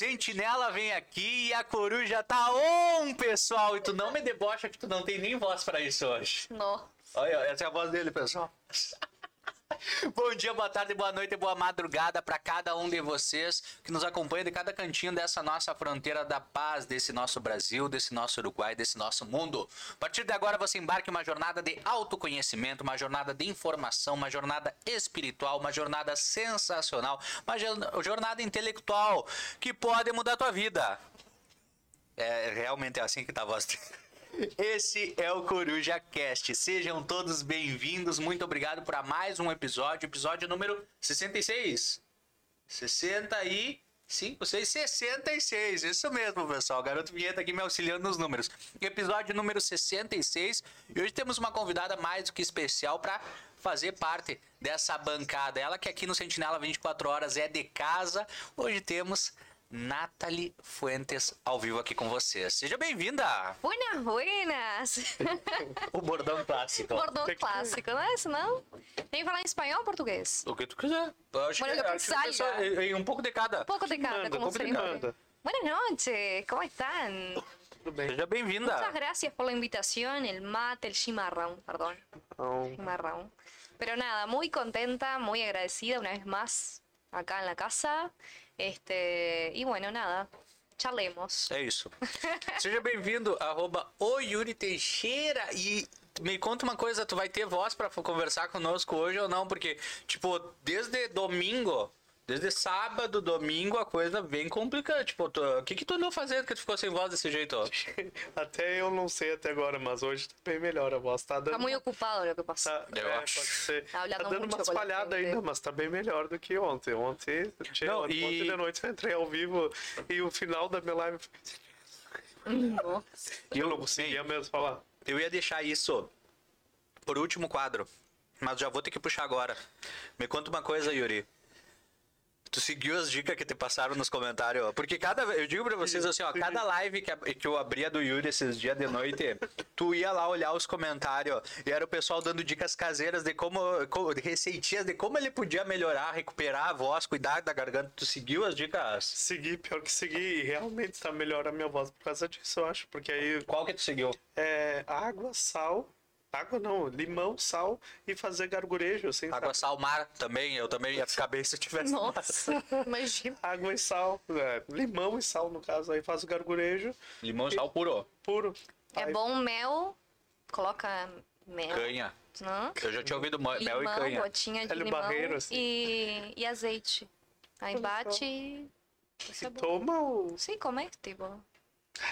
Sentinela vem aqui e a coruja tá on, pessoal. E tu não me debocha que tu não tem nem voz pra isso hoje. Não. Olha, essa é a voz dele, pessoal. Bom dia, boa tarde, boa noite, boa madrugada para cada um de vocês que nos acompanha de cada cantinho dessa nossa fronteira da paz, desse nosso Brasil, desse nosso Uruguai, desse nosso mundo. A partir de agora você embarque em uma jornada de autoconhecimento, uma jornada de informação, uma jornada espiritual, uma jornada sensacional, uma jornada intelectual que pode mudar a tua vida. É realmente é assim que tá a voz. Esse é o Coruja Cast. Sejam todos bem-vindos. Muito obrigado por mais um episódio, episódio número 66. 65, 6, 66. Isso mesmo, pessoal. Garoto Vinheta aqui me auxiliando nos números. Episódio número 66. E hoje temos uma convidada mais do que especial para fazer parte dessa bancada. Ela que aqui no Sentinela 24 horas é de casa. Hoje temos Nathalie Fuentes ao vivo aqui com vocês. Seja bem-vinda! Buenas, buenas! o bordão clássico. Bordão clássico, não é isso não? Tem que falar em espanhol ou português? O que tu quiser. Eu acho Bueno, que, lo que acho um pouco de cada. Un poco de cada, Nada, como siempre. cada. Buenas noches, ¿cómo están? Tudo bem. Seja bem-vinda. Muchas gracias por la invitación, el mate, el chimarrón, perdón, Então, chimarrón. Pero nada, muy contenta, muy agradecida una vez más acá en la casa. Este, y bueno, nada, charlemos. É isso. Seja bem-vindo, arroba o Yuri Teixeira. E me conta uma coisa, tu vai ter voz pra conversar conosco hoje ou não? Porque, tipo, desde domingo, desde sábado, domingo, a coisa vem complicada. Tipo, o que que tu andou fazendo que tu ficou sem voz desse jeito? ó? até eu não sei até agora, mas hoje tá bem melhor a voz. Tá dando. Está muy ocupado lo que pasa. Tá, Eu é, acho. pode ser. Tá tá dando muito umas falhadas gente. ainda, mas tá bem melhor do que ontem. Ontem, tchê, Não, ontem, e- de noite eu entrei ao vivo e o final da minha live. Eu não conseguia mesmo falar. Eu ia deixar isso por último quadro, mas já vou ter que puxar agora. Me conta uma coisa, Yuri. Tu seguiu as dicas que te passaram nos comentários? ó. Porque cada eu digo pra vocês assim, ó, cada live que, que eu abria do Yuri esses dias de noite, tu ia lá olhar os comentários e era o pessoal dando dicas caseiras de como, como de receitinhas de como ele podia melhorar, recuperar a voz, cuidar da garganta. Tu seguiu as dicas? Segui, pior que segui, e realmente tá melhor a minha voz por causa disso, eu acho. Porque aí Qual que tu seguiu? é água, sal. Água não, limão, sal e fazer gargurejo, assim, Água sal mar também, eu também ia ficar bem se eu tivesse. Nossa, imagina. Água e sal, é, limão e sal no caso, aí faz o gargurejo Limão e sal puro. puro. É Aí- bom mel, coloca mel. Canha. Não? Eu já tinha ouvido mel e limão, canha. gotinha de Ele limão barreiro, assim. e, e azeite. Aí bate e... É bom. Toma o. Sim, comestível.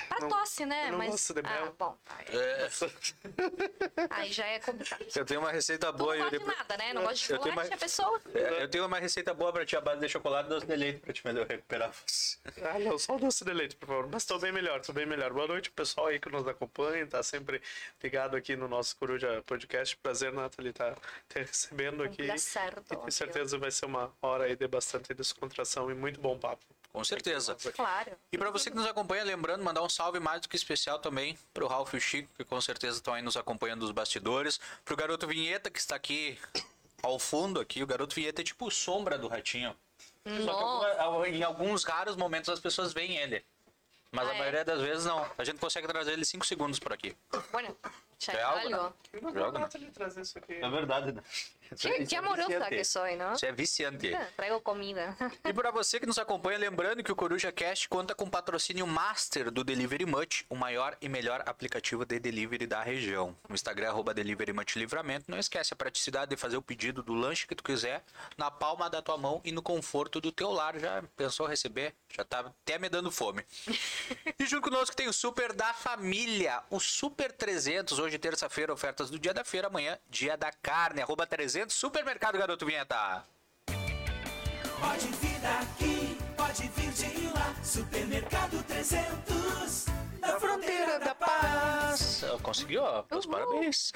Pra Não- tosse, né? eu não Mas, gosto de ah, mel. bom. É, Aí já é complicado. eu tenho uma receita Tu boa, não Yuri. gosta de nada, né? Não gosta de Eu tenho chocolate, uma- a pessoa... É, Eu tenho uma receita boa pra ti, a base de chocolate e doce de leite pra te melhor recuperar você. Ah, não, só o doce de leite, por favor. Mas tô bem melhor, tô bem melhor. Boa noite, pessoal aí que nos acompanha, tá sempre ligado aqui no nosso Coruja Podcast. Prazer, Nathalie, tá te recebendo aqui. prazer, E tenho certeza vai ser uma hora aí de bastante descontração e muito bom papo. Com certeza. Claro. E pra você que nos acompanha, lembrando, mandar um salve mais do que especial também pro Ralph e o Chico, que com certeza estão aí nos acompanhando dos bastidores. Pro Garoto Vinheta, que está aqui ao fundo aqui. O Garoto Vinheta é tipo sombra do Ratinho. Só que em alguns raros momentos as pessoas veem ele. Mas Ah, a é? maioria das vezes não. A gente consegue trazer ele 5 segundos por aqui. Bueno, já É algo. Que bom Joga. a Nathalie trazer isso aqui. É verdade, né? Que, que amorosa que sou, não? Isso é viciante. Ah, Traigo comida. E para você que nos acompanha, lembrando que o Coruja Cast conta com patrocínio master do Delivery Much, o maior e melhor aplicativo de delivery da região. No Instagram, arroba Delivery Much Livramento. Não esquece a praticidade de fazer o pedido do lanche que tu quiser na palma da tua mão e no conforto do teu lar. Já pensou receber? Já tá até me dando fome. e junto conosco tem o Super da Família, o Super 300. Hoje, terça-feira, ofertas do dia da feira. Amanhã, dia da carne. Arroba 300, Supermercado Garoto Vinheta. Pode vir daqui, pode vir de lá. Supermercado 300, da fronteira da paz. Conseguiu, ó. Meus Uhul. parabéns.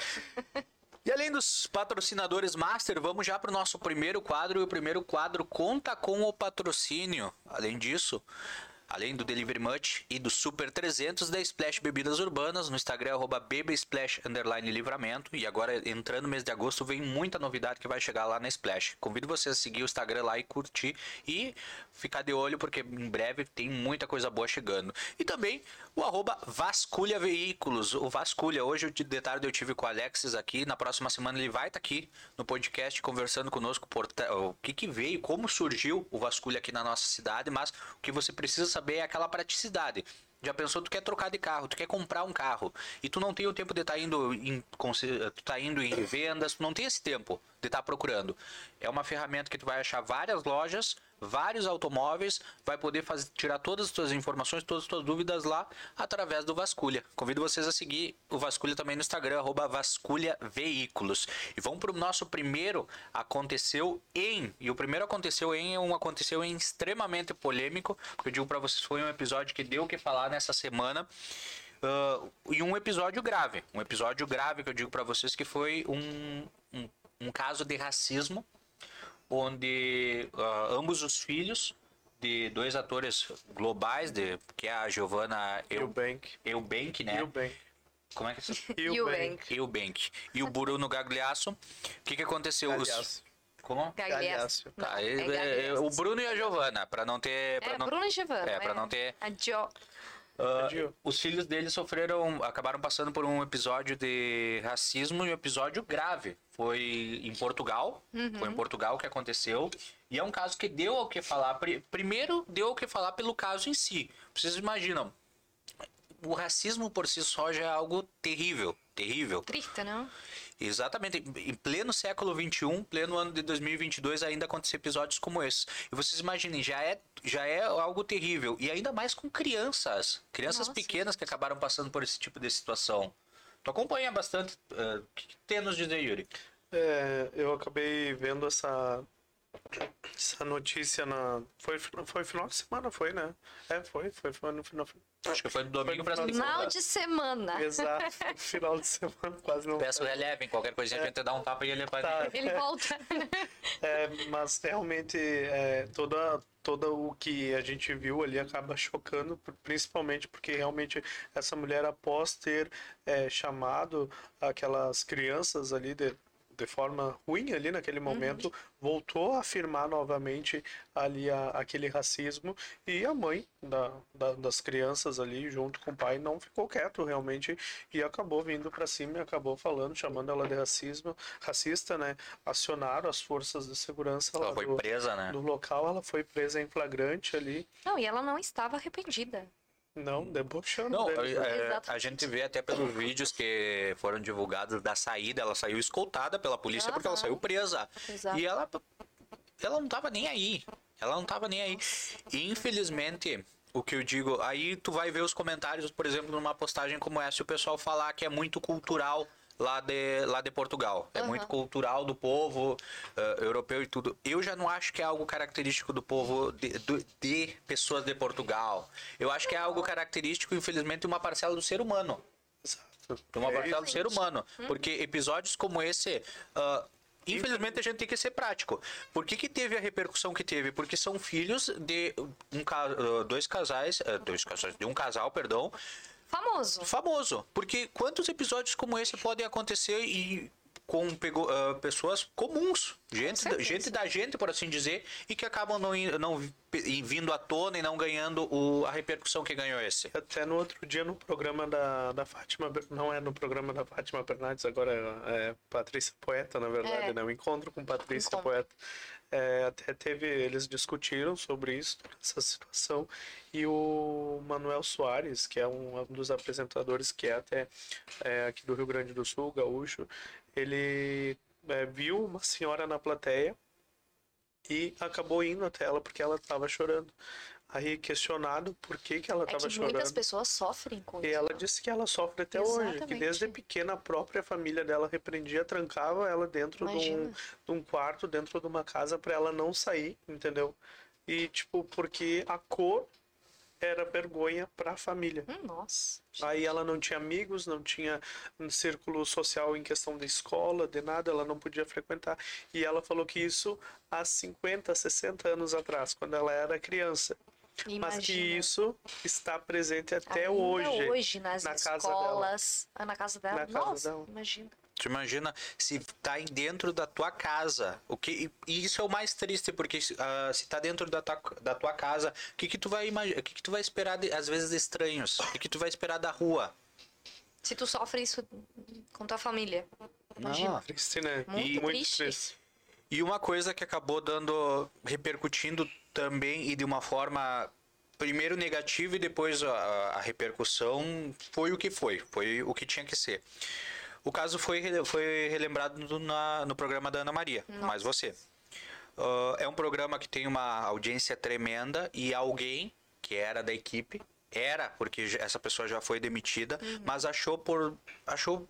E além dos patrocinadores master, vamos já para o nosso primeiro quadro. E o primeiro quadro conta com o patrocínio. Além disso, além do Delivery Much e do Super 300 da Splash Bebidas Urbanas, no Instagram arroba bebasplash livramento. E agora, entrando no mês de agosto, vem muita novidade que vai chegar lá na Splash. Convido vocês a seguir o Instagram lá e curtir e ficar de olho, porque em breve tem muita coisa boa chegando. E também o arroba Vasculha Veículos, o Vasculha. Hoje, de tarde, eu tive com o Alexis aqui. Na próxima semana ele vai estar aqui no podcast conversando conosco por o que, que veio, como surgiu o Vasculha aqui na nossa cidade, mas o que você precisa saber é aquela praticidade. Já pensou, tu quer trocar de carro, tu quer comprar um carro e tu não tem o tempo de estar indo em tu tá indo em vendas, tu não tem esse tempo de estar procurando. É uma ferramenta que tu vai achar várias lojas, vários automóveis, vai poder fazer, tirar todas as tuas informações, todas as tuas dúvidas lá através do Vasculha. Convido vocês a seguir o Vasculha também no Instagram, arroba Vasculha Veículos. E vamos para o nosso primeiro aconteceu em. E o primeiro aconteceu em é um aconteceu em extremamente polêmico. Eu digo para vocês, foi um episódio que deu o que falar nessa semana. Ah, e um episódio grave. Um episódio grave que eu digo para vocês que foi um, um, um caso de racismo onde ah, ambos os filhos de dois atores globais, de, que é a Giovanna Eu- Eubank. Eubank, né? Eubank. Como é que é? Eubank. Eubank. E o Bruno Gagliasso. O que, que aconteceu? Gagliasso. Como? Gagliasso. Tá, Não, é- é é- Gagliasso. o Bruno e a Giovanna, para não ter. pra É, não, Bruno e Giovanna. É, pra não ter- A Jo. Gil. os filhos dele sofreram, acabaram passando por um episódio de racismo e um episódio grave. Foi em Portugal, foi em Portugal que aconteceu. E é um caso que deu ao que falar. Pri- Primeiro, deu ao que falar pelo caso em si. Vocês imaginam, o racismo por si só já é algo terrível, terrível. Triste, não? Exatamente. Em pleno século XXI, pleno ano de 2022, ainda acontecem episódios como esse. E vocês imaginem, já é, já é algo terrível. E ainda mais com crianças. Crianças Nossa. pequenas que acabaram passando por esse tipo de situação. Tu acompanha bastante. eh, O que, que tem a nos dizer, Yuri? É, eu acabei vendo essa, essa notícia na. Foi, foi final de semana, foi, né? É, foi, foi, foi no final. Acho que foi do domingo no para final de segunda. Final de semana. Exato, final de semana, quase não. Peço relevem, qualquer coisinha a gente dá um tapa e ele vai. Tá. Ele volta. É, mas realmente é, toda, toda o que a gente viu ali acaba chocando, pr- principalmente porque realmente essa mulher, após ter é, chamado aquelas crianças ali de, de forma ruim ali naquele momento, voltou a afirmar novamente ali a- aquele racismo e a mãe da, da- das crianças ali junto com o pai não ficou quieto realmente e acabou vindo para cima e acabou falando, chamando ela de racismo, racista, né? Acionaram as forças de segurança Ela lá foi do, presa, né? do local, ela foi presa em flagrante ali, Não, e ela não estava arrependida. Não debochando Não, né? é, a gente vê até pelos vídeos que foram divulgados da saída, ela saiu escoltada pela polícia porque ela saiu presa. Exato. E ela, ela não tava nem aí. Ela não tava nem aí. E infelizmente, o que eu digo, aí tu vai ver os comentários, por exemplo, numa postagem como essa, o pessoal falar que é muito cultural lá de, lá de Portugal. É Aham. muito cultural do povo eh, europeu e tudo. Eu já não acho que é algo característico do povo de, do- de pessoas de Portugal. Eu acho que é algo característico, infelizmente, de uma parcela do ser humano. Exato. De uma É parcela do isso. ser humano. Porque episódios como esse. ah, Infelizmente a gente tem que ser prático. Por que, que teve a repercussão que teve? Porque são filhos de um, ah, dois casais, ah, dois casais, de um casal, perdão, Famoso. famoso. Porque quantos episódios como esse podem acontecer e com pego- ah, pessoas comuns, gente, da- certeza. gente da gente, por assim dizer, e que acabam não, não vi- vindo à tona e não ganhando o- a repercussão que ganhou esse. Até no outro dia no programa da, da Fátima, não é no programa da Fátima Bernardes, agora é, é Patrícia Poeta, na verdade, É. né? O encontro com Patrícia Encontro. Poeta. É, até teve, eles discutiram sobre isso, essa situação, e o Manuel Soares, que é um, um dos apresentadores que é até é, aqui do Rio Grande do Sul, gaúcho, ele é, viu uma senhora na plateia e acabou indo até ela porque ela estava chorando. Aí questionado por que, que ela É estava que chorando. muitas pessoas sofrem com E isso. ela disse que ela sofre até hoje, que Exatamente. desde pequena a própria família dela repreendia, trancava ela dentro de um, de um quarto, dentro de uma casa para ela não sair, entendeu? E tipo, porque a cor era vergonha para a família. Hum, nossa. Aí ela não tinha amigos, não tinha um círculo social em questão de escola, de nada, ela não podia frequentar. E ela falou que isso há 50, 60 anos atrás, quando ela era criança. Mas que Imagina. isso está presente até Ainda hoje. hoje nas na casa escolas. Ah, na casa dela. Na casa Nossa, dela. imagina. Tu imagina se tá dentro da tua casa. O que e isso é o mais triste porque ah, se tá dentro da tua, da tua casa, o que que tu vai imaginar, o que que tu vai esperar de- às vezes de estranhos? O que que tu vai esperar da rua? Se tu sofre isso com tua família. Imagina. Triste, né? Muito E triste. E uma coisa que acabou dando, repercutindo também e de uma forma primeiro negativa e depois a, a repercussão foi o que foi, foi o que tinha que ser. O caso foi, foi relembrado no, na- no programa da Ana Maria, mais você. Ah, é um programa que tem uma audiência tremenda e alguém que era da equipe era porque essa pessoa já foi demitida, mas achou por achou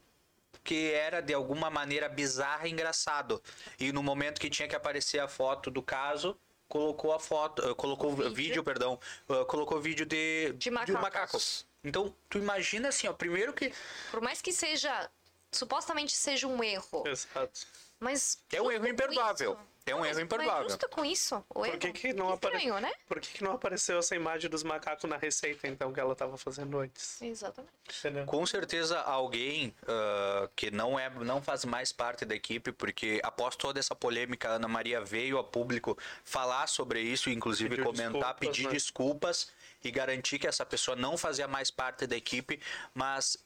que era de alguma maneira bizarra e engraçado. E no momento que tinha que aparecer a foto do caso, colocou a foto, eh, colocou o vídeo, vídeo. perdão, eh, colocou vídeo de, De um macaco. macacos. Então, tu imagina assim, ó, primeiro que Por mais que seja. Supostamente seja um erro. Exato. Mas. É um erro imperdoável. isso- É um Não, erro mas- imperdoável. Mas justo com isso. O Por erro. que, que não apare- Estranho, né? Por que, que não apareceu essa imagem dos macacos na receita, então, que ela estava fazendo antes? Exatamente. Entendeu? Com certeza alguém ah, que não é, não faz mais parte da equipe, porque após toda essa polêmica, a Ana Maria veio a público falar sobre isso, inclusive Pediu comentar, desculpas, pedir né? desculpas e garantir que essa pessoa não fazia mais parte da equipe, mas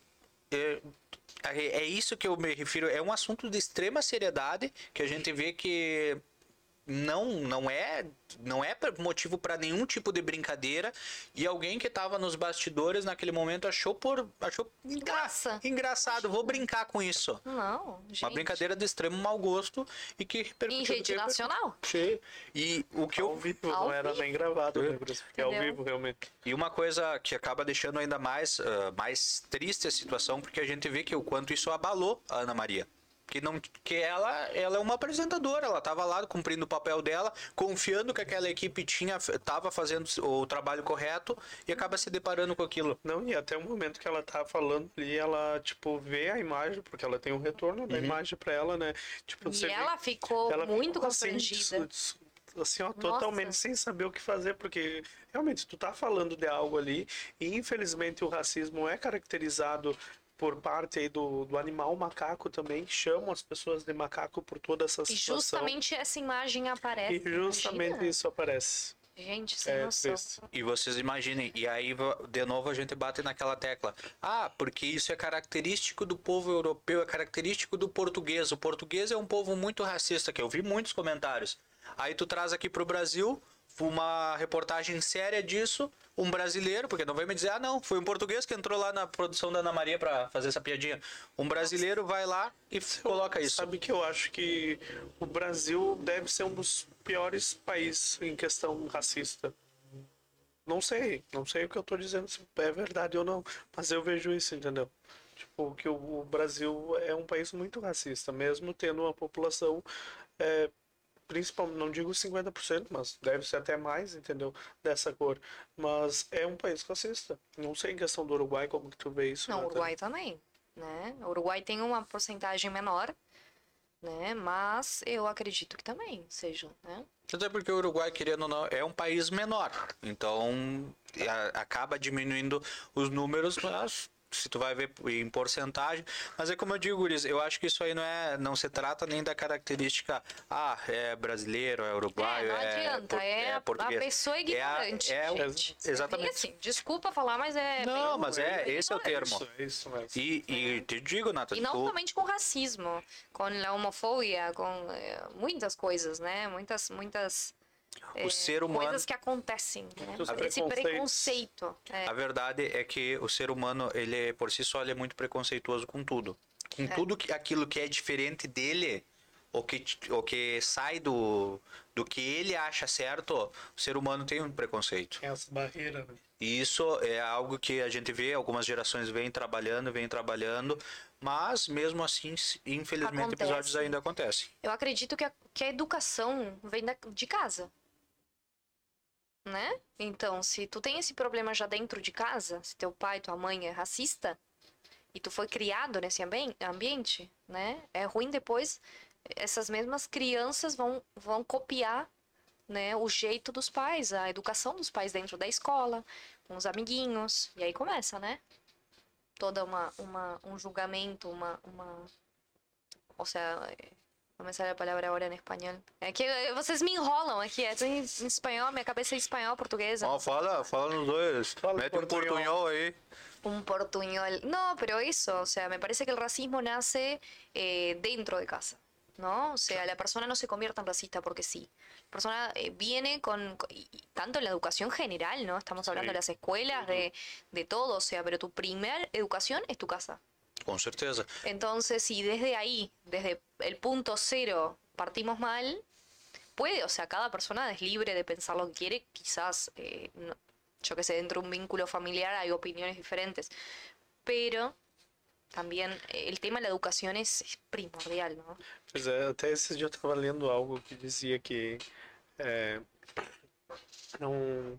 é, é isso que eu me refiro, é um assunto de extrema seriedade que a gente vê que não não é não é motivo para nenhum tipo de brincadeira e alguém que estava nos bastidores naquele momento achou por achou engra- Graça. engraçado vou brincar com isso Não, gente. uma brincadeira de extremo mau gosto e que Em rede nacional? Sim. e o que Ao eu vivo, Ao não era vivo. nem gravado, né, é ao vivo, realmente. E uma coisa que acaba deixando ainda mais, ah, mais triste a situação, porque a gente vê que o quanto isso abalou a Ana Maria. Que, não, que ela, ela é uma apresentadora, ela estava lá cumprindo o papel dela, confiando que aquela equipe tinha estava fazendo o trabalho correto e acaba se deparando com aquilo. Não, e até o momento que ela tá falando ali, ela, tipo, vê a imagem, porque ela tem um retorno da imagem pra ela, né? Tipo, você E vê- ela ficou ela muito ficou assim, constrangida. des- Assim, ó, totalmente sem saber o que fazer, porque realmente tu tá falando de algo ali, e infelizmente o racismo é caracterizado por parte aí do, do animal macaco também, chamam as pessoas de macaco por toda essa E situação. justamente essa imagem aparece. E justamente Imagina. isso aparece. Gente, sem É noção. triste. E vocês imaginem, e aí de novo a gente bate naquela tecla. Ah, porque isso é característico do povo europeu, é característico do português. O português é um povo muito racista, que eu vi muitos comentários. Aí tu traz aqui pro Brasil uma reportagem séria disso, um brasileiro, porque não vai me dizer, ah não, foi um português que entrou lá na produção da Ana Maria pra fazer essa piadinha. Um brasileiro vai lá e coloca isso. Sabe que eu acho que o Brasil deve ser um dos piores países em questão racista. Não sei, não sei o que eu tô dizendo, se é verdade ou não, mas eu vejo isso, entendeu? Tipo, que o, o Brasil é um país muito racista, mesmo tendo uma população, é, principalmente, não digo 50%, mas deve ser até mais, entendeu? Dessa cor. Mas é um país racista. Não sei em questão do Uruguai como que tu vê isso. Não, Nathalie. Uruguai também, né? O Uruguai tem uma porcentagem menor, né? Mas eu acredito que também seja, né? Até porque o Uruguai, querendo ou não, é um país menor. Então, a- acaba diminuindo os números, mas se tu vai ver em porcentagem. Mas é como eu digo, Guris, eu acho que isso aí não é. Não se trata nem da característica, ah, é brasileiro, é uruguaio, é, não é. adianta, por- é, a- a português. pessoa ignorante, É, a- é o- gente. exatamente. E assim, desculpa falar, mas é... Não, bem- mas é, esse é o termo. Isso, é isso mesmo. E, e te digo, Nathan, E não tu- somente com racismo, com a homofobia, com eh, muitas coisas, né? Muitas, muitas o ser humano. coisas que acontecem, né? Esse preconceito. é. A verdade é que o ser humano, ele por si só, ele é muito preconceituoso com tudo. Com tudo que, aquilo que é diferente dele, ou que, ou que sai do, do que ele acha certo, o ser humano tem um preconceito. Tem essa barreira, né? E isso é algo que a gente vê, algumas gerações vêm trabalhando, vêm trabalhando, mas mesmo assim, infelizmente, Acontece. episódios ainda acontecem. Eu acredito que a, que a educação vem da- de casa. Né? Então, se tu tem esse problema já dentro de casa, se teu pai, tua mãe é racista, e tu foi criado nesse ambi- ambiente, né? É ruim depois essas mesmas crianças vão, vão copiar né, o jeito dos pais, a educação dos pais dentro da escola, com os amiguinhos. E aí começa, né? Toda uma, uma um julgamento, uma, uma... Ou seja, não me sale a palavra agora em espanhol. É que eh, vocês me enrolam aqui, é em em espanhol, minha cabeça é espanhol, portuguesa. Ó, fala, fala nos dois. Fala Mete um portunhol. portunhol aí. Un portuñol. No, pero eso, o sea, me parece que el racismo nace eh, dentro de casa, ¿no? O sea, la persona no se convierte en racista porque sí. La persona eh, viene con, con- y- tanto en la educación general, ¿no? Estamos hablando Sí. de las escuelas, de, de todo, o sea, pero tu primer educación es tu casa. Com certeza. Entonces, si desde ahí, desde el punto cero, partimos mal, puede, o sea, cada persona es libre de pensar lo que quiere, quizás, eh, no- yo que sé, dentro de un vínculo familiar hay opiniones diferentes, pero también el tema de la educación es, es primordial, ¿no? Pois é, até esses dias eu estava lendo algo que dizia que é, não,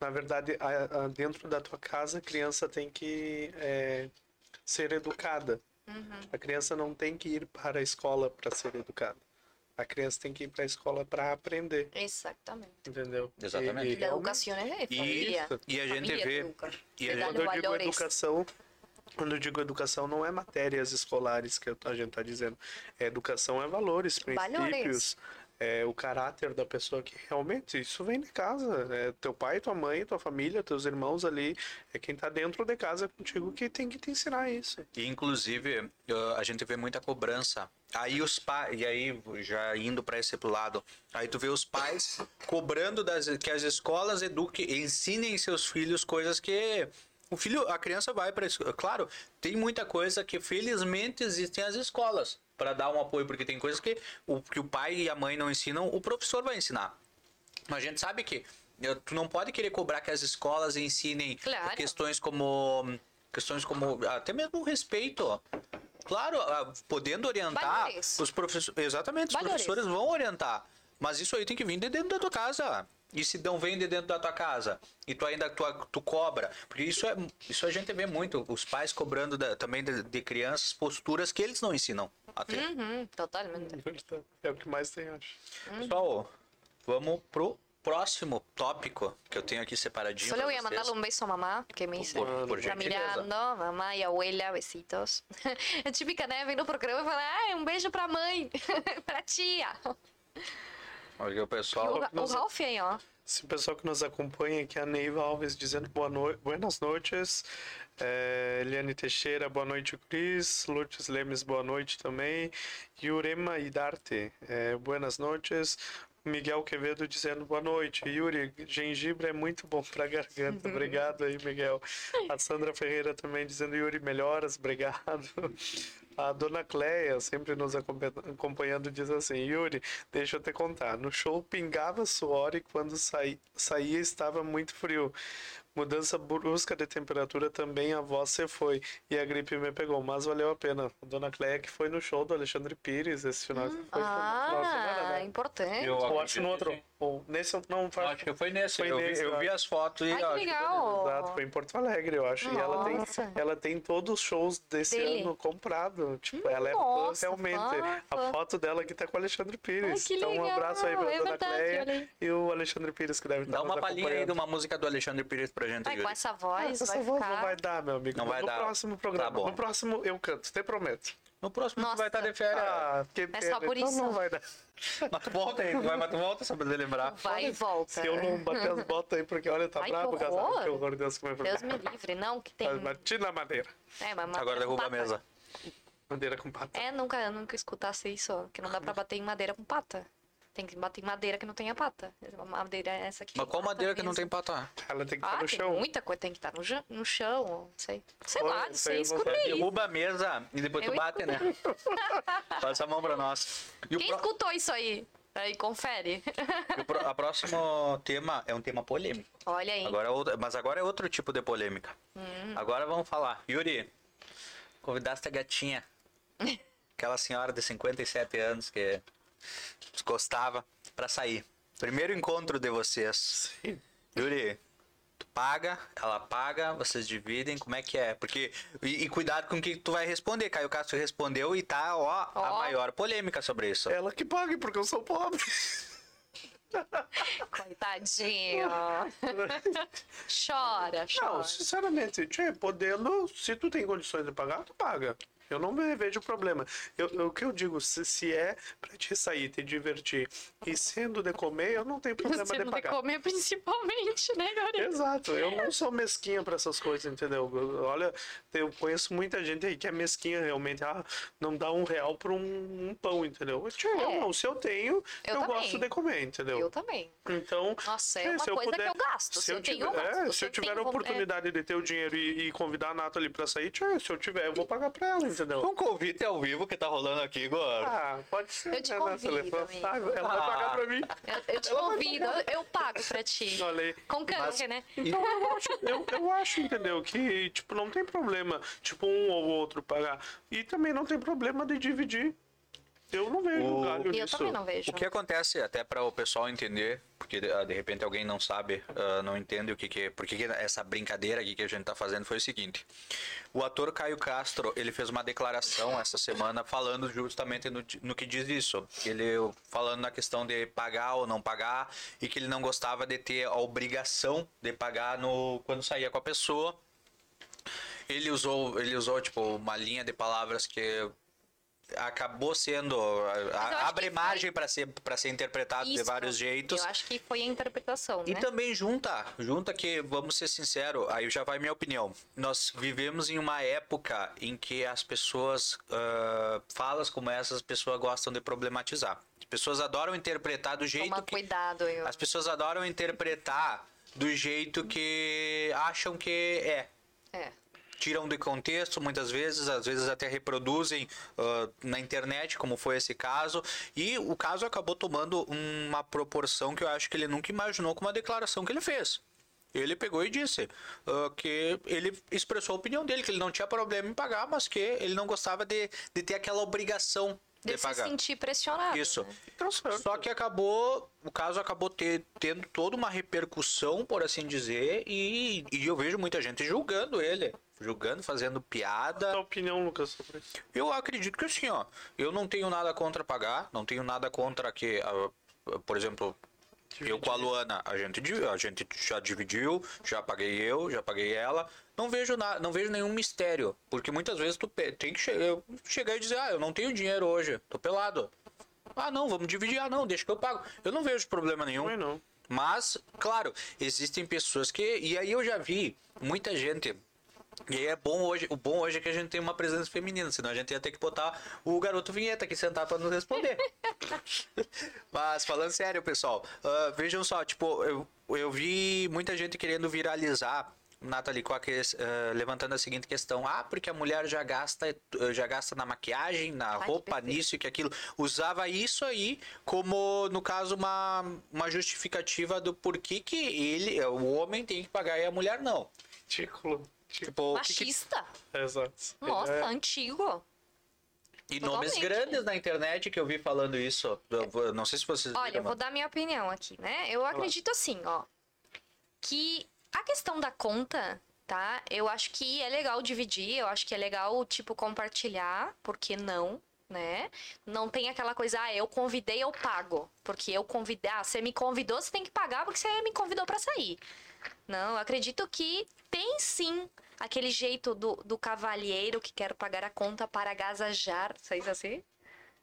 na verdade, a- a- dentro da tua casa a criança tem que é, ser educada. A criança não tem que ir para a escola para ser educada. A criança tem que ir para a escola para aprender, Exactamente. entendeu? Exatamente. Y la realmente- educación es de E, e a gente vê. educa, E a gente, Quando los eu digo valores. educação, quando eu digo educação, não é matérias escolares que a gente está dizendo. É educação é valores, princípios, Valores. é o caráter da pessoa que realmente isso vem de casa. É teu pai, tua mãe, tua família, teus irmãos ali, é quem está dentro de casa contigo que tem que te ensinar isso. E, inclusive, uh, a gente vê muita cobrança. Aí os pais, e aí já indo para esse lado, aí tu vê os pais cobrando das, que as escolas eduquem, ensinem seus filhos coisas que o filho, a criança vai para claro, tem muita coisa que felizmente existem as escolas para dar um apoio, porque tem coisas que o que o pai e a mãe não ensinam, o professor vai ensinar. Mas a gente sabe que eh, tu não pode querer cobrar que as escolas ensinem Claro. questões como questões como até mesmo respeito. Claro, ah, podendo orientar Valores. os professores, exatamente, os Valores. professores vão orientar. Mas isso aí tem que vir de dentro da tua casa. E se não vem de dentro da tua casa e tu ainda tu, tu cobra, porque isso é isso a gente vê muito, os pais cobrando da- também de, de crianças posturas que eles não ensinam a ter. Ujú, totalmente. É o que mais tem, acho. Pessoal, vamos pro próximo tópico que eu tenho aqui separadinho. Solo pra voy a vocês. mandarle un beso a mamá, que me dice, Por- por está mirando, mamá y abuela, besitos. É típica, né? Vindo pro programa e fala, ah, um beijo pra mãe, pra tia. Porque o E o, pessoal. Ra- o Ralph aí, ó. Esse pessoal que nos acompanha aqui, a Neiva Alves dizendo boa noite, buenas noites. É, Eliane Teixeira, boa noite, Cris. Lourdes Lemes, boa noite também. Yurema Idarte, é, buenas noites. Miguel Quevedo dizendo boa noite. Yuri, gengibre é muito bom pra garganta. Obrigado aí, Miguel. A Sandra Ferreira também dizendo Yuri, melhoras, obrigado. A dona Cleia, sempre nos acompanha- acompanhando, diz assim: Yuri, deixa eu te contar. No show pingava suor e quando saí, saía estava muito frio. Mudança brusca de temperatura também a voz se foi e a gripe me pegou, mas valeu a pena. A dona Cleia que foi no show do Alexandre Pires esse final, foi no final de semana, Ah, né? importante. Eu Ou acho no outro. Ou nesse não foi. Acho que foi nesse. Foi eu, nesse, vi, eu eu vi as fotos e Ai, que acho que foi legal. Exato, foi em Porto Alegre, eu acho. E ela tem, Nossa. ela tem todos os shows desse Dele. ano comprado. Tipo, ela é fã, Nossa, realmente. fã, A fã. foto dela que tá com o Alexandre Pires. Ai, que então, um legal, abraço aí pra é dona verdade, Cleia e o Alexandre Pires, que deve estar Dá uma palhinha aí de uma música do Alexandre Pires pra gente, Ai, Yuri. com essa Ah, voz essa vai voz ficar... não vai dar, meu amigo. Não vai no dar. próximo programa. Tá bom. No próximo eu canto, te prometo. No próximo Nossa. vai estar de férias. Ah, que É só por então isso. não vai dar. Mas tu volta aí, vai, mas tu volta só pra lembrar. Vai e volta. Se eu não bater as botas aí, porque olha, tá Ai, casado. horror. Que horror, Deus que me Deus me livre, não, que tem... Mas tira a madeira. É, mas Agora madeira com derruba a mesa. Madeira com pata. É, nunca, nunca escutasse isso, que não dá pra bater em madeira com pata. Tem que bater em madeira que não tenha pata. Madeira é essa aqui. Mas qual madeira que não mesmo. tem pata? Ela tem que estar Ah, no tem chão. muita coisa, tem que estar no, ja- no chão, não sei. Sei Olha, lá, não aí sei, escutei isso. Derruba a mesa e depois tu Eu bate, né? Passa a mão pra nós. E Quem pró- escutou isso aí? Aí, confere. o a próximo tema é um tema polêmico. Olha aí. Agora é outro, mas agora é outro tipo de polêmica. Hum. Agora vamos falar. Yuri, convidaste a gatinha. Aquela senhora de 57 anos que gostava pra sair. Primeiro encontro de vocês. Sim. Yuri, tu paga, ela paga, vocês dividem, como é que é? Porque. E, e cuidado com o que tu vai responder. Caio Castro respondeu e tá, ó, a maior polêmica sobre isso. Ela que pague, porque eu sou pobre. Coitadinho. chora, chora. Não, sinceramente, tchê, podendo, se tu tem condições de pagar, tu paga. Eu não vejo problema. Eu, o que eu digo, se, se é pra te sair, te divertir e sendo de comer, eu não tenho problema Você de pagar. comer principalmente, né, Gabriel? Exato, eu não sou mesquinha pra essas coisas, entendeu? Eu- Olha, eu conheço muita gente aí que é mesquinha realmente. Ah, não dá um real por um, um pão, entendeu? Tchê, eu É. não, se eu tenho, Eu eu, gosto de comer, entendeu? Eu também. Então, Nossa, é é, uma se eu coisa puder- que eu gasto. Se, eu, tenho, eu tiver, gasto. é, Se eu tiver a vom- é, oportunidade de ter o dinheiro e, e convidar a Nathalie pra sair, tchê, se eu tiver, eu vou pagar pra ela, entendeu? Um convite ao vivo que tá rolando aqui agora. Ah, pode ser. Eu te né, convido, amigo. Ela vai pagar Ah. pra mim. Eu, eu te Ela convido, eu, pago pra ti. Olha. Com canje, né? Então eu acho, eu, eu acho, entendeu? Que, tipo, não tem problema, tipo, um ou outro pagar. E também não tem problema de dividir. Eu não vejo O- galho eu também não vejo. O que acontece, até para o pessoal entender, porque ah, de repente alguém não sabe, ah, não entende o que que, por que que essa brincadeira aqui que a gente tá fazendo foi o seguinte. O ator Caio Castro, ele fez uma declaração essa semana falando justamente no, no que diz isso. Ele falando na questão de pagar ou não pagar e que ele não gostava de ter a obrigação de pagar no quando saía com a pessoa. Ele usou, ele usou tipo uma linha de palavras que acabou sendo abre que foi- margem para ser para ser interpretado de Isso, vários jeitos. Eu acho que foi a interpretação, E né? também junta, junta que, vamos ser sinceros, aí já vai minha opinião. Nós vivemos em uma época em que as pessoas, ah, falas como essas, as pessoas gostam de problematizar. As pessoas adoram interpretar do jeito Toma que... cuidado, eu. As pessoas adoram interpretar do jeito que acham que é É. tiram de contexto muitas vezes, às vezes até reproduzem ah, na internet, como foi esse caso, e o caso acabou tomando uma proporção que eu acho que ele nunca imaginou com uma declaração que ele fez. Ele pegou e disse ah, que ele expressou a opinião dele, que ele não tinha problema em pagar, mas que ele não gostava de, de ter aquela obrigação de, De se pagar. sentir pressionado. Isso. né? Então, certo. Só que acabou, o caso acabou ter, tendo toda uma repercussão, por assim dizer, e, e eu vejo muita gente julgando ele, julgando, fazendo piada. Tua opinião, Lucas, sobre isso? Eu acredito que assim, ó, eu não tenho nada contra pagar, não tenho nada contra que, ah, por exemplo, eu com a Luana, a gente, a gente já dividiu, já paguei eu, já paguei ela. Não vejo nada, não vejo nenhum mistério, porque muitas vezes tu tem que che- chegar e dizer: "Ah, eu não tenho dinheiro hoje, tô pelado". Ah, não, vamos dividir. Ah, não, deixa que eu pago. Eu não vejo problema nenhum. Também não. Mas, claro, existem pessoas que. E aí eu já vi muita gente. E aí é bom hoje. O bom hoje é que a gente tem uma presença feminina, senão a gente ia ter que botar o garoto vinheta aqui sentado para nos responder. Mas falando sério, pessoal, ah, vejam só, tipo, eu, eu vi muita gente querendo viralizar. Nathalie, com a que- ah, levantando a seguinte questão: ah, porque a mulher já gasta, já gasta na maquiagem, na roupa, nisso e que aquilo. Usava isso aí como, no caso, uma, uma justificativa do porquê que ele, o homem, tem que pagar e a mulher não. Ridículo. Tipo, o que que- Machista. Exato. Nossa, É, antigo. e nomes Totalmente. grandes na internet que eu vi falando isso. Eu Não sei se vocês Olha, viram, eu vou dar minha opinião aqui, né? Eu acredito assim, ó. Que a questão da conta, tá? Eu acho que é legal dividir, eu acho que é legal, tipo, compartilhar, porque não, né? Não tem aquela coisa, ah, eu convidei, eu pago. Porque eu convidei, ah, você me convidou, você tem que pagar porque você me convidou pra sair. Não, eu acredito que tem sim aquele jeito do, do cavalheiro que quer pagar a conta para agasajar, diz assim?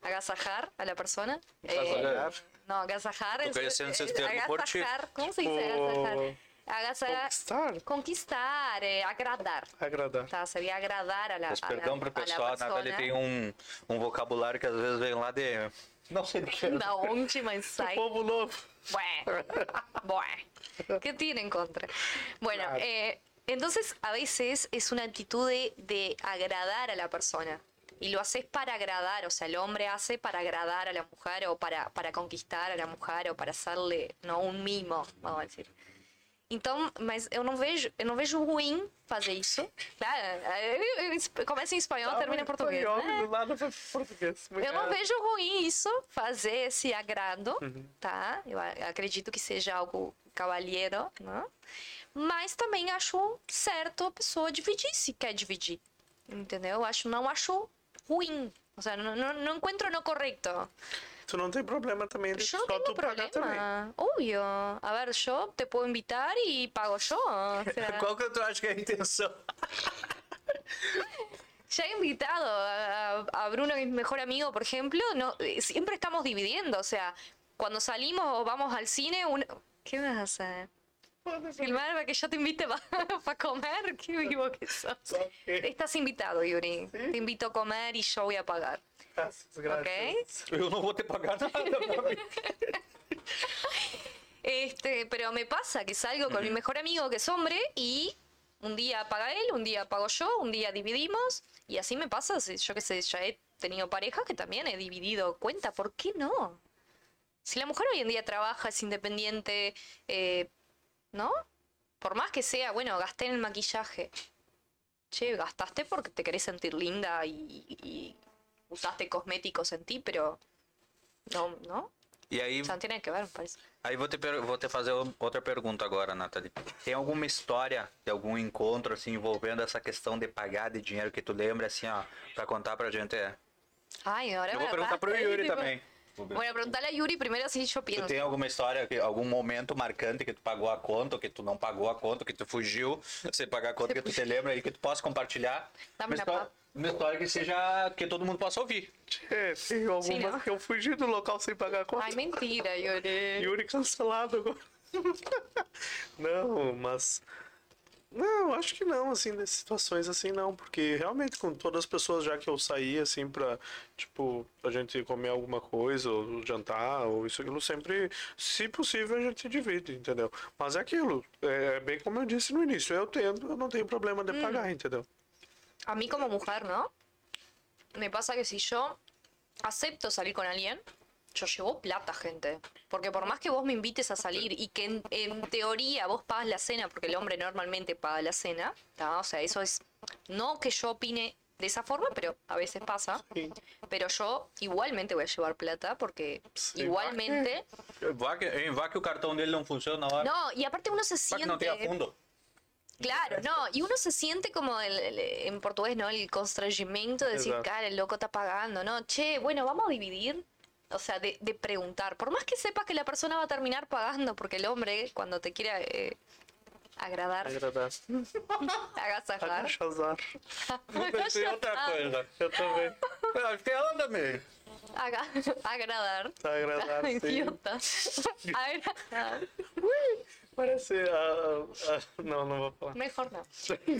Agasajar a la persona. Agasajar. Eh, no, agasajar ti. agasajar, ¿Cómo se dice Tipo, agasajar? Agasajar, Conquistar, conquistar, eh, agradar. agradar. Tá, seria agradar a la, a perdão pro a la pessoal, a Nathalie persona. tem um, um vocabulário que às vezes vem lá de. Não sei do que. Da onde, mas sai. Povo novo. Bueno, bueno. ¿Qué tiene en contra? Bueno, Claro. eh, entonces a veces es una actitud de, de agradar a la persona. Y lo haces para agradar, o sea, el hombre hace para agradar a la mujer o para, para conquistar a la mujer o para hacerle, no, um mimo, vamos a decir. Então, mas eu não vejo, eu não vejo ruim fazer isso. Eu- começa em espanhol, termina em português. Foi né? do pro português. Eu não vejo ruim isso, fazer esse agrado, Uhum. tá? Eu acredito que seja algo cavalheiro, né? Mas também acho certo a pessoa dividir se quer dividir, entendeu? Acho, não acho ruim. O sea, não, não, não encontro no correto. Tu não tem problema também de Yo no tengo problema. Obvio. A ver, yo te puedo invitar y pago yo. O sea, Qual que tu acha que é a intenção? ya he invitado a, a Bruno, mi mejor amigo, por ejemplo. No, eh, siempre estamos dividiendo. O sea, cuando salimos o vamos al cine, uno... ¿qué vas a hacer? Filmar para que yo te invite para comer. Qué vivo que sos. Estás invitado, Yuri. Te invito a comer y yo voy a pagar. Graças, graças. Eu não vou ter pagar nada pra mim. Este, pero me pasa que salgo con mi mejor amigo que es hombre y un día paga él, un día pago yo, un día dividimos y así me pasa. Yo que sé, ya he tenido parejas que también he dividido cuenta. ¿Por qué no? Si la mujer hoy en día trabaja, es independiente, eh, ¿no? Por más que sea, bueno, gasté en el maquillaje. Che, gastaste porque te querés sentir linda y, y usaste cosméticos en ti, pero no, ¿no? E aí, O sea, no tiene que ver, me parece. aí vou, te, vou te fazer outra pergunta agora, Nathalie. Tem alguma história de algum encontro, assim, envolvendo essa questão de pagar de dinheiro que tu lembra, assim, ó, pra contar pra gente? É. Ay, ahora Eu vou perguntar pro Yuri tipo- também. Bueno, preguntale a Yuri primero si yo Tu pienso. tem alguma história, algum momento marcante que tu pagou a conta, ou que tu não pagou a conta, que tu fugiu sem pagar a conta, que tu te lembra aí, que tu possa compartilhar? Dá-me Uma história. Uma história que seja, que todo mundo possa ouvir. É, tem algumas não? que eu fugi do local sem pagar a conta. Ay, mentira, Yuri. Yuri cancelado agora. não, mas. Não, acho que não, assim, de situações assim não, porque realmente com todas as pessoas já que eu saí, assim, pra, tipo, a gente comer alguma coisa, ou jantar, ou isso, aquilo, sempre, se possível, a gente divide, entendeu? Mas é aquilo, é bem como eu disse no início, eu tendo, eu não tenho problema de pagar, entendeu? A mí como mujer, ¿no? Me pasa que si yo acepto salir con alguien, yo llevo plata, gente. Porque por más que vos me invites a salir y que en, en teoría vos pagas la cena, porque el hombre normalmente paga la cena, ¿tá? o sea, eso es, no que yo opine de esa forma, pero a veces pasa, Sí. pero yo igualmente voy a llevar plata porque Sí. igualmente... Vá que, vá que o cartão dele não funciona na hora. No, y aparte uno se que siente... fundo. Claro, no, y uno se siente como el, el- en portugués, ¿no? El constrangimiento de decir, Exacto. cara, el loco está pagando, ¿no? Che, bueno, vamos a dividir. O sea, de, de preguntar. Por más que sepas que la persona va a terminar pagando, porque el hombre, cuando te quiera eh, agradar, Agradar. agasajar. Agachazar. Pensei em outra coisa. Eu também. Eu Acho que ela também. Aga- agradar. Agradar. Idiota. agradar. Parece. ah, ah, não, não vou falar. Mejor no.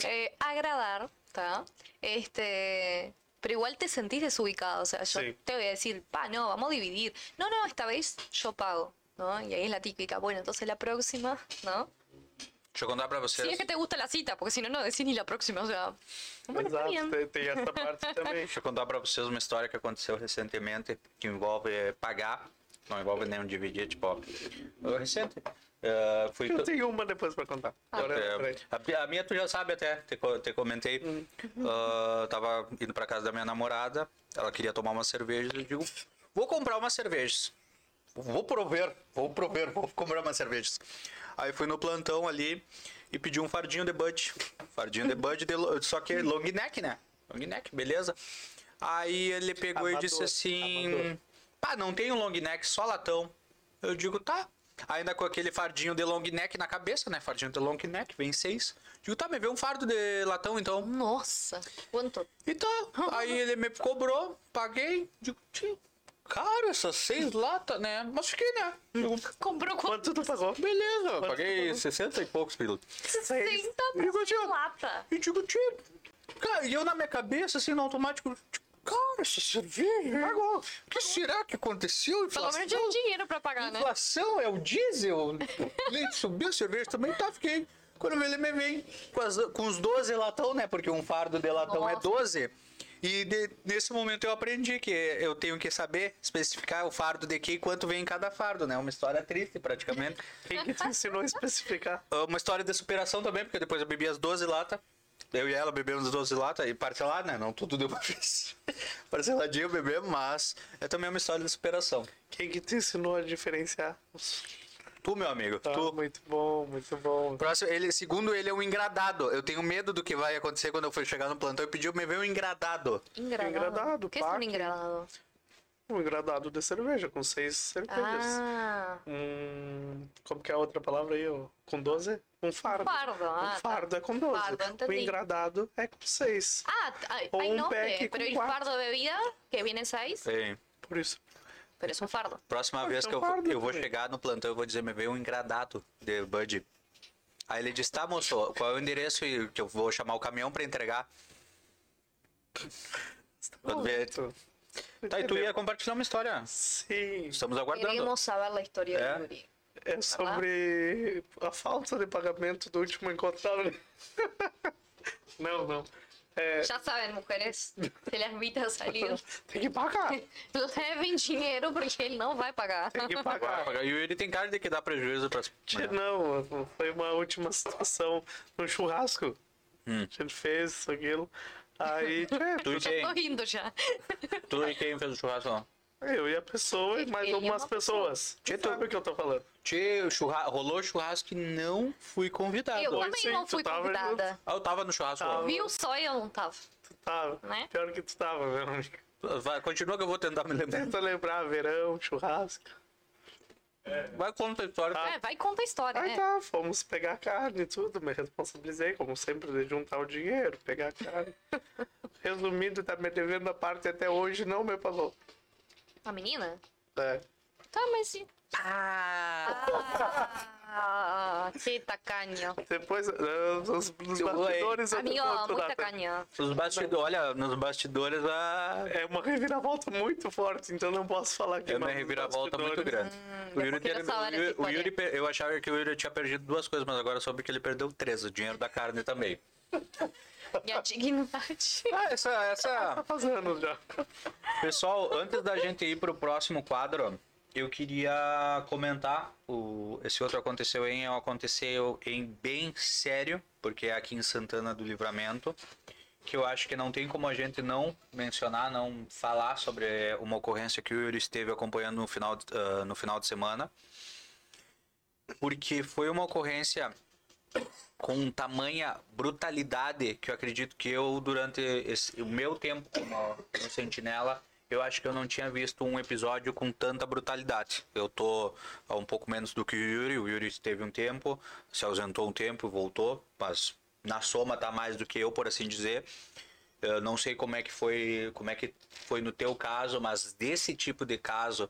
Eh, agradar, ¿está? Este. Pero igual te sentís desubicado. O sea, yo Sí. te voy a decir, pa, no, vamos a dividir. No, no, esta vez yo pago, ¿no? Y ahí es la típica. Bueno, entonces la próxima, ¿no? Deixa eu contar pra vocês. Si es que te gusta la cita, porque si no, no decís ni la próxima. O sea, bueno, Exato, tem, essa parte também. Deixa eu contar pra vocês uma história que aconteceu recentemente que envolve eh, pagar, não envolve nenhum dividir, tipo, ó, recente. Fui Eu tenho uma depois pra contar. Lembrei. É, a, a minha tu já sabe até, te, te comentei. Ah, eu tava indo pra casa da minha namorada, ela queria tomar uma cerveja, eu digo, vou comprar umas cervejas. Vou prover, vou prover, vou comprar umas cervejas. Aí fui no plantão ali e pedi um fardinho de Bud. Fardinho de Bud, de só que long neck, né? Long neck, beleza. Aí ele pegou e Amador, disse assim: amador. Pá, não tem um long neck, só latão. Eu digo, tá. Ainda com aquele fardinho de long neck na cabeça, né? Fardinho de long neck, vem seis. Digo, tá, me vê um fardo de latão então. Nossa, ¿cuánto? E tá. Aí ele me cobrou, paguei. Digo, tio, caro essas seis latas, né? Mas fiquei, né? Digo, Compró con Quanto tu pagou? beleza. Quanto Paguei tu 60 e poucos pila. 60 Digo, tio, plata. E digo, tio, cara, e eu na minha cabeça, assim, no automático, tipo, cara, essa cerveja, agora, o que será que aconteceu? Pelo menos Inflação? tinha dinheiro pra pagar, né? Inflação é o diesel? Leite subiu, a cerveja também tá, fiquei. Quando ele me vem com, as- com os 12 latão, né? Porque um fardo de latão é Nossa. 12. E de- nesse momento eu aprendi que eu tenho que saber especificar o fardo de que e quanto vem em cada fardo, né? Uma história triste, praticamente. Quem que te ensinou a especificar? Uma história de superação também, porque depois eu bebi as 12 latas. Eu e ela bebemos as 12 latas e parcelado, né? Não tudo de uma vez. Parceladinho bebemos, mas é também uma história de superação. Quem que te ensinou a diferenciar? Tu, meu amigo, Tá, tu. muito bom, muito bom. Próximo, ele, segundo ele, é um engradado. Eu tenho medo do que vai acontecer quando eu for chegar no plantão e pedir, me ver um engradado. Ingradado. Engradado, ¿Qué es un paque. ingradado? Um engradado de cerveja, com seis cervejas. Ah, Um. Como que é a outra palavra aí? Com 12? Um fardo. fardo. Ah, um tá. fardo é com 12. Fardo, o engradado é com seis. Ah, hay, O hay un nombre, pack pero con el fardo de bebida que viene seis, Sim. Por isso. pero es un fardo. Próxima Pô, vez então que eu, guarda eu vou também. chegar no plantão, eu vou dizer, me veio um engradado de Bud. Aí ele disse, tá, moço, qual é o endereço e que eu vou chamar o caminhão pra entregar? Quando vier- Tá, e tu ia compartilhar uma história. Sim. Estamos aguardando. Queremos saber la historia É. de Yuri. É sobre a falta de pagamento do último encontrado. Não, não. É, Ya saben, mujeres, se les invita a salir, tem que pagar. levem dinheiro porque ele não vai pagar. Tem que pagar. E ele tem cara de que dá prejuízo. Tchê, Não, foi uma última situação no churrasco. Hum. A gente fez isso, aquilo. Aí, Tu e Tô quem? rindo já. Tu e quem fez o churrasco? lá? Eu e a pessoa e mais Ele algumas uma pessoa. pessoas. Tu tu- sabe o que eu tô falando? Tchê, o churra... rolou churrasco e não fui convidado. Eu também sim, não fui convidada. Ah, eu tava no churrasco. Tava. Viu só e eu não tava. Tu tava. Né? Pior que tu tava, meu amigo. Vai, continua que eu vou tentar me lembrar. Tenta lembrar, verão, churrasco. Vai conta a história. Tá. É, vai e conta a história, Aí né? tá, fomos pegar carne e tudo, me responsabilizei, como sempre, de juntar o dinheiro, pegar carne. Resumindo, tá me devendo a parte até hoje, não me pagou. A menina? É. Tá, mas... Ah! Ah, que tacanho. Depois, eh, nos, nos Eu vou, bastidores, eu Amigo, muito Nathan. tacanho. Nos bastidores, olha, nos bastidores a... É uma reviravolta muito forte, então não posso falar aqui. É uma reviravolta muito grande. Hum, o Yuri, hora o Yuri- o. Yuri per- eu achava que o Yuri tinha perdido duas coisas, mas agora soube que ele perdeu três, o dinheiro da carne também. E a dignidade. Ah, essa, Tá essa... fazendo anos já. Pessoal, antes da gente ir pro próximo quadro, eu queria comentar, o, esse outro aconteceu em, aconteceu em bem sério, porque é aqui em Santana do Livramento, que eu acho que não tem como a gente não mencionar, não falar sobre uma ocorrência que o Yuri esteve acompanhando no final, de- ah, no final de semana, porque foi uma ocorrência com tamanha brutalidade que eu acredito que eu, durante esse- o meu tempo como, como sentinela, eu acho que eu não tinha visto um episódio com tanta brutalidade. Eu tô um pouco menos do que o Yuri, o Yuri esteve um tempo, se ausentou um tempo e voltou, mas na soma tá mais do que eu, por assim dizer. Eu não sei como é que foi, como é que foi no teu caso, mas desse tipo de caso,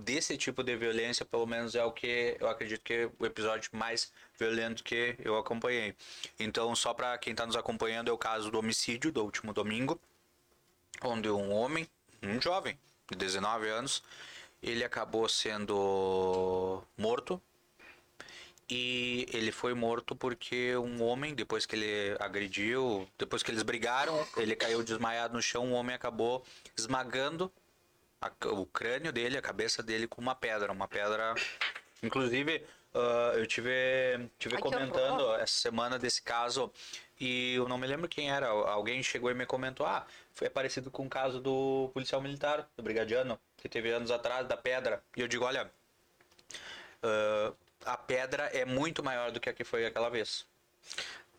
desse tipo de violência, pelo menos é o que eu acredito que é o episódio mais violento que eu acompanhei. Então, só para quem está nos acompanhando, é o caso do homicídio do último domingo, onde um homem, um jovem de 19 anos, ele acabou sendo morto. E ele foi morto porque um homem, depois que ele agrediu, depois que eles brigaram, ele caiu desmaiado no chão, um homem acabou esmagando a- o crânio dele, a cabeça dele com uma pedra, uma pedra. Inclusive, ah, eu tive, tive comentando essa semana desse caso e eu não me lembro quem era. Alguém chegou e me comentou: ah, foi parecido com o caso do policial militar, do brigadiano, que teve anos atrás, da pedra. E eu digo: olha, ah, a pedra é muito maior do que a que foi aquela vez.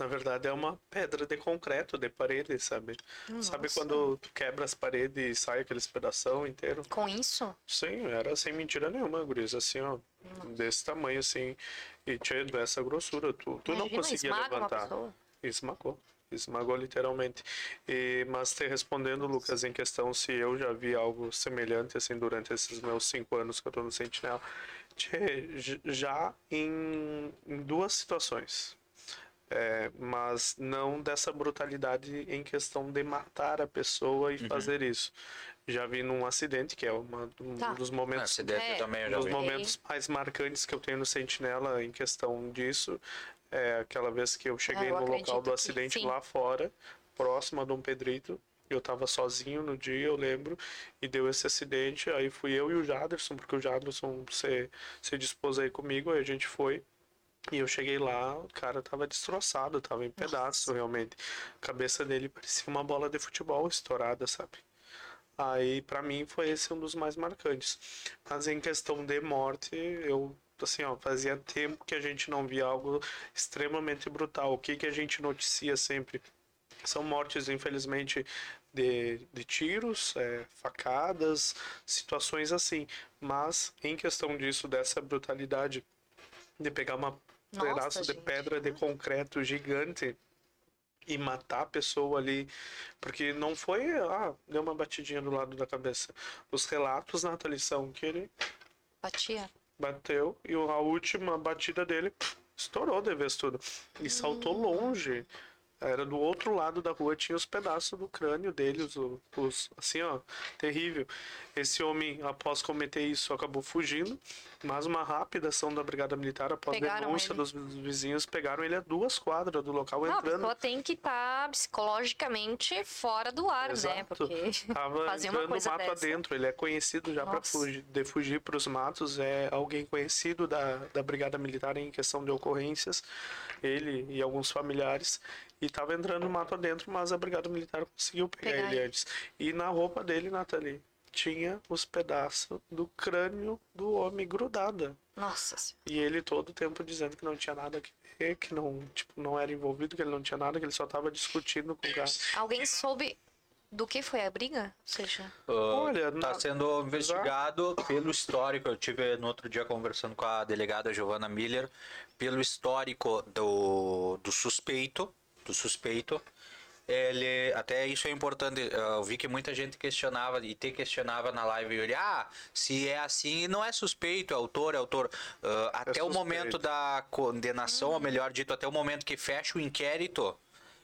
Na verdade, é uma pedra de concreto, de parede, sabe? Sabe Nossa. quando tu quebra as paredes e sai aqueles pedação inteiro? Com isso? Sim, era sem mentira nenhuma, guris, assim, ó. Desse tamanho, assim. E tinha dessa grossura. Tu, tu não Imagina, conseguia esmaga uma levantar. Esmagou. Esmagou literalmente. E, mas te respondendo, Lucas, em questão se eu já vi algo semelhante, assim, durante esses meus cinco anos que eu tô no Sentinel. Já em, em duas situações. É, mas não dessa brutalidade em questão de matar a pessoa e fazer isso. Já vi num acidente, que é uma, um Tá. dos momentos acidente É, também um dos momentos mais marcantes que eu tenho no Sentinela em questão disso é aquela vez que eu cheguei Ah, eu no local do que acidente sim. lá fora, próximo a Dom Pedrito. Eu tava sozinho no dia, eu lembro, e deu esse acidente. Aí fui eu e o Jaderson, porque o Jaderson se, se dispôs aí comigo, aí a gente foi. E eu cheguei lá, o cara tava destroçado, tava em pedaços, realmente. A cabeça dele parecia uma bola de futebol estourada, sabe? Aí, pra mim, foi esse um dos mais marcantes. Mas em questão de morte, eu, assim, ó, fazia tempo que a gente não via algo extremamente brutal. O que que a gente noticia sempre? São mortes, infelizmente, de, de tiros, é, facadas, situações assim. Mas em questão disso, dessa brutalidade de pegar uma Nossa, pedaço de gente. pedra de concreto gigante e matar a pessoa ali, porque não foi, ah, deu uma batidinha do lado da cabeça. Os relatos, Nathalie, são que ele Batia. bateu e a última batida dele estourou de vez tudo. E saltou longe. Era do outro lado da rua, tinha os pedaços do crânio dele, os, os- assim, ó, terrível. Esse homem, após cometer isso, acabou fugindo, mas uma rápida ação da Brigada Militar, após Pegaram denúncia ele. dos vizinhos, pegaram ele a duas quadras do local, Não, a entrando. pessoa tem que estar psicologicamente fora do ar, né? Exato. Porque Tava fazer uma coisa mato dessa. adentro. Ele é conhecido já para fugir, de fugir para os matos. É alguém conhecido da, da Brigada Militar em questão de ocorrências. Ele e alguns familiares. E tava entrando no mato adentro, mas a Brigada Militar conseguiu pegar, Pegar ele antes. E na roupa dele, Nathalie, tinha os pedaços do crânio do homem grudada. Nossa senhora. E ele todo o tempo dizendo que não tinha nada que ver, que não, tipo, não era envolvido, que ele não tinha nada, que ele só tava discutindo com o cara. Alguém soube do que foi a briga? Ou seja, Ah, Olha, tá na- sendo investigado pelo histórico. Eu tive no outro dia conversando com a delegada Giovanna Miller, pelo histórico do, do suspeito, do suspeito. Ele, até isso é importante. Eu vi que muita gente questionava e te questionava na live Yuri, ah, se é assim, não é suspeito, é autor, é autor. Ah, até o suspeito. momento da condenação, ou melhor dito, até o momento que fecha o inquérito,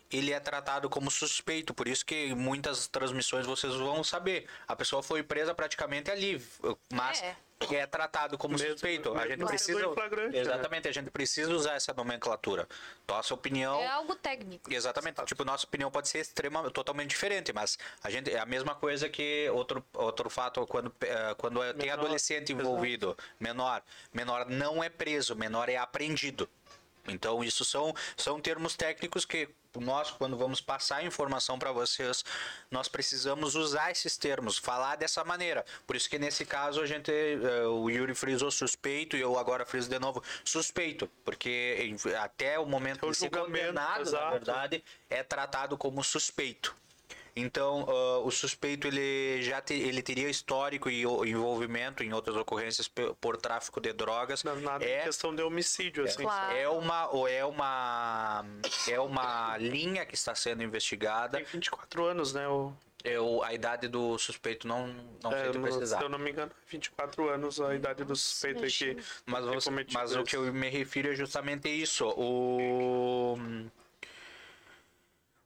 ele é tratado como suspeito, por isso que em muitas transmissões vocês vão saber. A pessoa foi presa praticamente ali, mas É. é, tratado como Mesmo- suspeito. A gente precisa né? Exatamente, a gente precisa usar essa nomenclatura. Nossa opinião é algo técnico. Exatamente. Tipo, nossa opinião pode ser extrema, totalmente diferente, mas a gente é a mesma coisa que outro, outro fato quando eh, quando é- tem Menor, adolescente envolvido, menor, menor não é preso, menor é apreendido. Então, isso são, são termos técnicos que nós, quando vamos passar a informação para vocês, nós precisamos usar esses termos, falar dessa maneira. Por isso que nesse caso a gente, eh, o Yuri frisou suspeito e eu agora friso de novo suspeito, porque até o momento o de ser condenado, na exato. verdade, é tratado como suspeito. Então, ah, o suspeito ele já te- ele teria histórico e o- envolvimento em outras ocorrências por tráfico de drogas. Não, nada é questão de homicídio, assim. Claro. é uma ou é uma é uma linha que está sendo investigada. Tem 24 anos, né? O, Eu, a idade do suspeito não não sei é, te no- precisar. se eu não me engano, 24 anos a idade do suspeito aí que Mas, você- mas o que eu me refiro é justamente isso. O,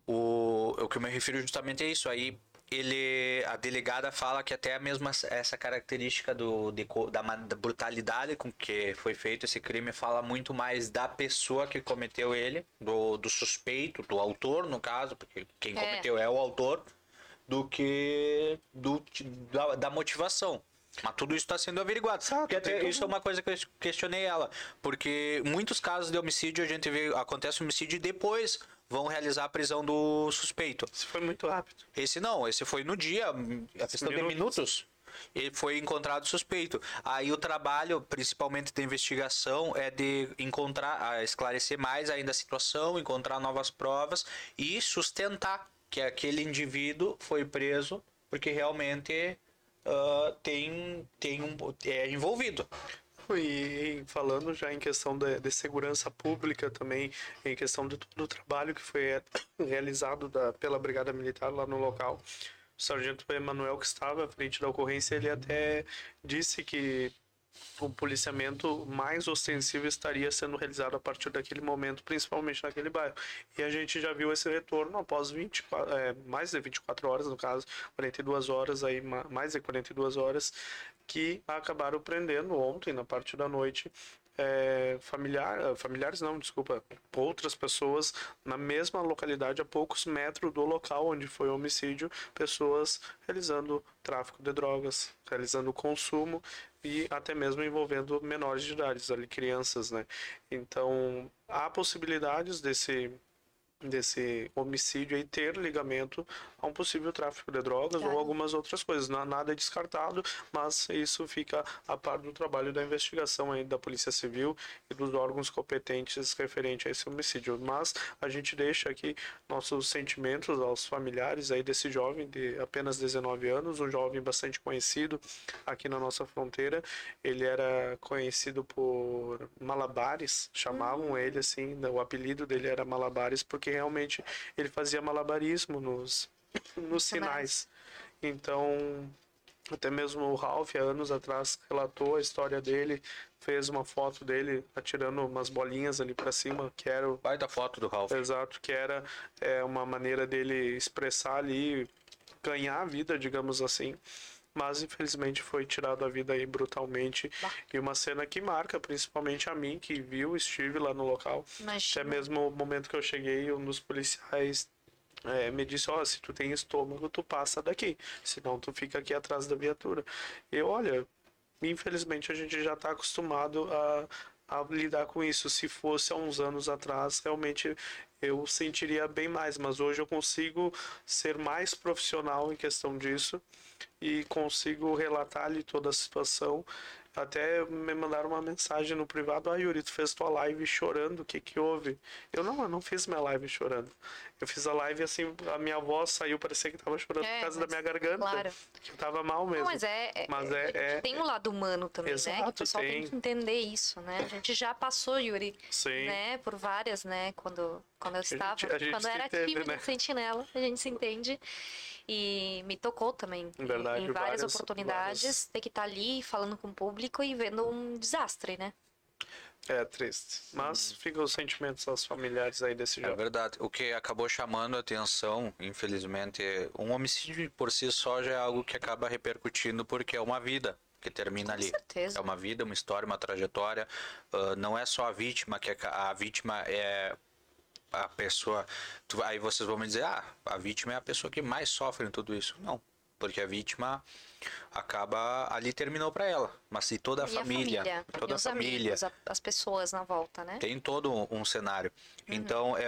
o, o que eu me refiro justamente é isso. Aí ele, a delegada fala que até a mesma essa característica do, de da, da brutalidade com que foi feito esse crime fala muito mais da pessoa que cometeu ele, do, do suspeito, do autor no caso, porque quem É. cometeu é o autor, do que do, da, da motivação. Mas tudo isso está sendo averiguado. Exato, Porque até isso é uma coisa que eu questionei ela. Porque muitos casos de homicídio a gente vê, acontece homicídio e depois vão realizar a prisão do suspeito. Isso foi muito rápido. Esse não, esse foi no dia, a questão de Minutos. minutos. Ele foi encontrado suspeito. Aí o trabalho, principalmente da investigação, é de encontrar, esclarecer mais ainda a situação, encontrar novas provas e sustentar que aquele indivíduo foi preso porque realmente ah, tem, tem um, é envolvido. E falando já em questão de, de segurança pública também, em questão de todo o trabalho que foi eh, realizado da, pela Brigada Militar lá no local, o sargento Emanuel que estava à frente da ocorrência, ele até disse que o policiamento mais ostensivo estaria sendo realizado a partir daquele momento, principalmente naquele bairro. E a gente já viu esse retorno após 24, é, mais de 24 horas, no caso, 42 horas, aí, ma- mais de 42 horas, que acabaram prendendo ontem, na parte da noite, é, familiar, eh, familiares não, desculpa, outras pessoas na mesma localidade, a poucos metros do local onde foi o homicídio, pessoas realizando tráfico de drogas, realizando consumo e até mesmo envolvendo menores de idade, ali crianças, né? Então, há possibilidades desse desse homicídio aí ter ligamento a um possível tráfico de drogas Claro. ou algumas outras coisas. Na- Nada é descartado, mas isso fica a par do trabalho da investigação aí da Polícia Civil e dos órgãos competentes referente a esse homicídio. Mas a gente deixa aqui nossos sentimentos aos familiares aí desse jovem de apenas 19 anos, um jovem bastante conhecido aqui na nossa fronteira. Ele era conhecido por Malabares, chamavam ele assim, o apelido dele era Malabares porque realmente ele fazia malabarismo nos nos sinais. Então, até mesmo o Ralph, há anos atrás, relatou a história dele, fez uma foto dele atirando umas bolinhas ali para cima, que era o Baita foto do Ralph. Exato, que era é, uma maneira dele expressar ali, ganhar a vida, digamos assim. Mas infelizmente foi tirado a vida aí brutalmente. Bah. E uma cena que marca principalmente a mim, que viu, estive lá no local. Até Imagina. mesmo o momento que eu cheguei, um dos policiais é, me disse, ó, se tu tem estômago, tu passa daqui. Senão tu fica aqui atrás da viatura. E olha, infelizmente a gente já está acostumado a, a lidar com isso. Se fosse há uns anos atrás, realmente eu sentiria bem mais. Mas hoje eu consigo ser mais profissional em questão disso e consigo relatar ali toda a situação. Até me mandaram uma mensagem no privado, ah Yuri, tu fez tua live chorando, o que que houve? Eu não, eu não fiz minha live chorando. Eu fiz a live assim, a minha voz saiu, parecia que tava chorando É, por causa da minha garganta. claro. Que eu tava mal mesmo. Não, mas é, é- Mas é- é- tem um lado humano também, né? Que o Exato, pessoal tem. tem. que entender isso, né? A gente já passou, Yuri, Sim. né? Por várias, né? Quando, quando eu gente- estava, a gente quando se eu era entende, tímida, né? sentinela, a gente se entende. E me tocou também. em- Verdade, em várias, várias- oportunidades, várias. ter que estar ali falando com o público e vendo um desastre, né? É triste. Mas ficam os sentimentos aos familiares aí desse É jovem. verdade. O que acabou chamando a atenção, infelizmente, é- um homicídio por si só já é algo que acaba repercutindo porque é uma vida que termina ali. certeza. É uma vida, uma história, uma trajetória. Ah, não é só a vítima, que a, a vítima é a pessoa. tu- aí vocês vão me dizer, ah, a vítima é a pessoa que mais sofre em tudo isso. Não. Porque a vítima acaba ali terminou para ela. Mas se toda a família, a família, toda a família, amigos, as pessoas na volta, né? tem todo um, um cenário. Uhum. Então, é,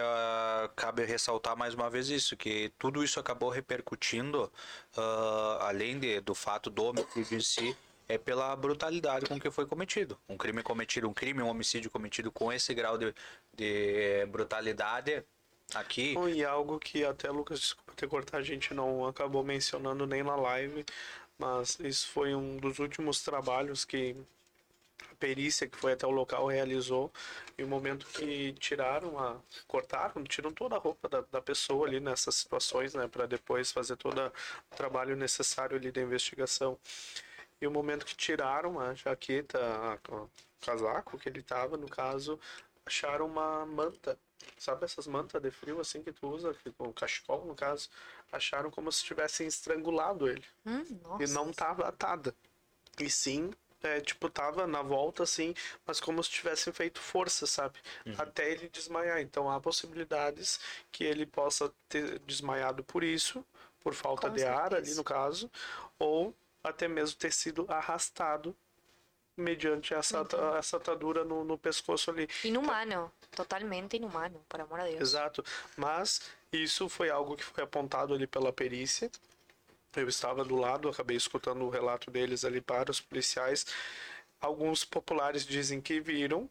cabe ressaltar mais uma vez isso, que tudo isso acabou repercutindo, ah, além de, do fato do homicídio em si, é pela brutalidade com que foi cometido. Um crime cometido, um crime, um homicídio cometido com esse grau de, de brutalidade aqui. E algo que até, Lucas, desculpa ter cortado, a gente não acabou mencionando nem na live, mas isso foi um dos últimos trabalhos que a perícia que foi até o local realizou. E o momento que tiraram a. cortaram, tiram toda a roupa da, da pessoa ali nessas situações, né? para depois fazer todo o trabalho necessário ali da investigação. E o momento que tiraram a jaqueta, a- o casaco que ele tava, no caso, acharam uma manta. Sabe essas mantas de frio assim que tu usa, que- com cachecol no caso? Acharam como se tivessem estrangulado ele. Hum, nossa. E não tava atada. E sim, é, tipo, tava na volta assim, mas como se tivessem feito força, sabe? Até ele desmaiar. Então há possibilidades que ele possa ter desmaiado por isso, por falta Com de ar ali certeza. no caso, ou até mesmo ter sido arrastado mediante essa, Uhum. essa atadura no, no pescoço ali. Inumano, totalmente inumano, por amor a Deus. Exato. Mas isso foi algo que foi apontado ali pela perícia. Eu estava do lado, acabei escutando o relato deles ali para os policiais. Alguns populares dizem que viram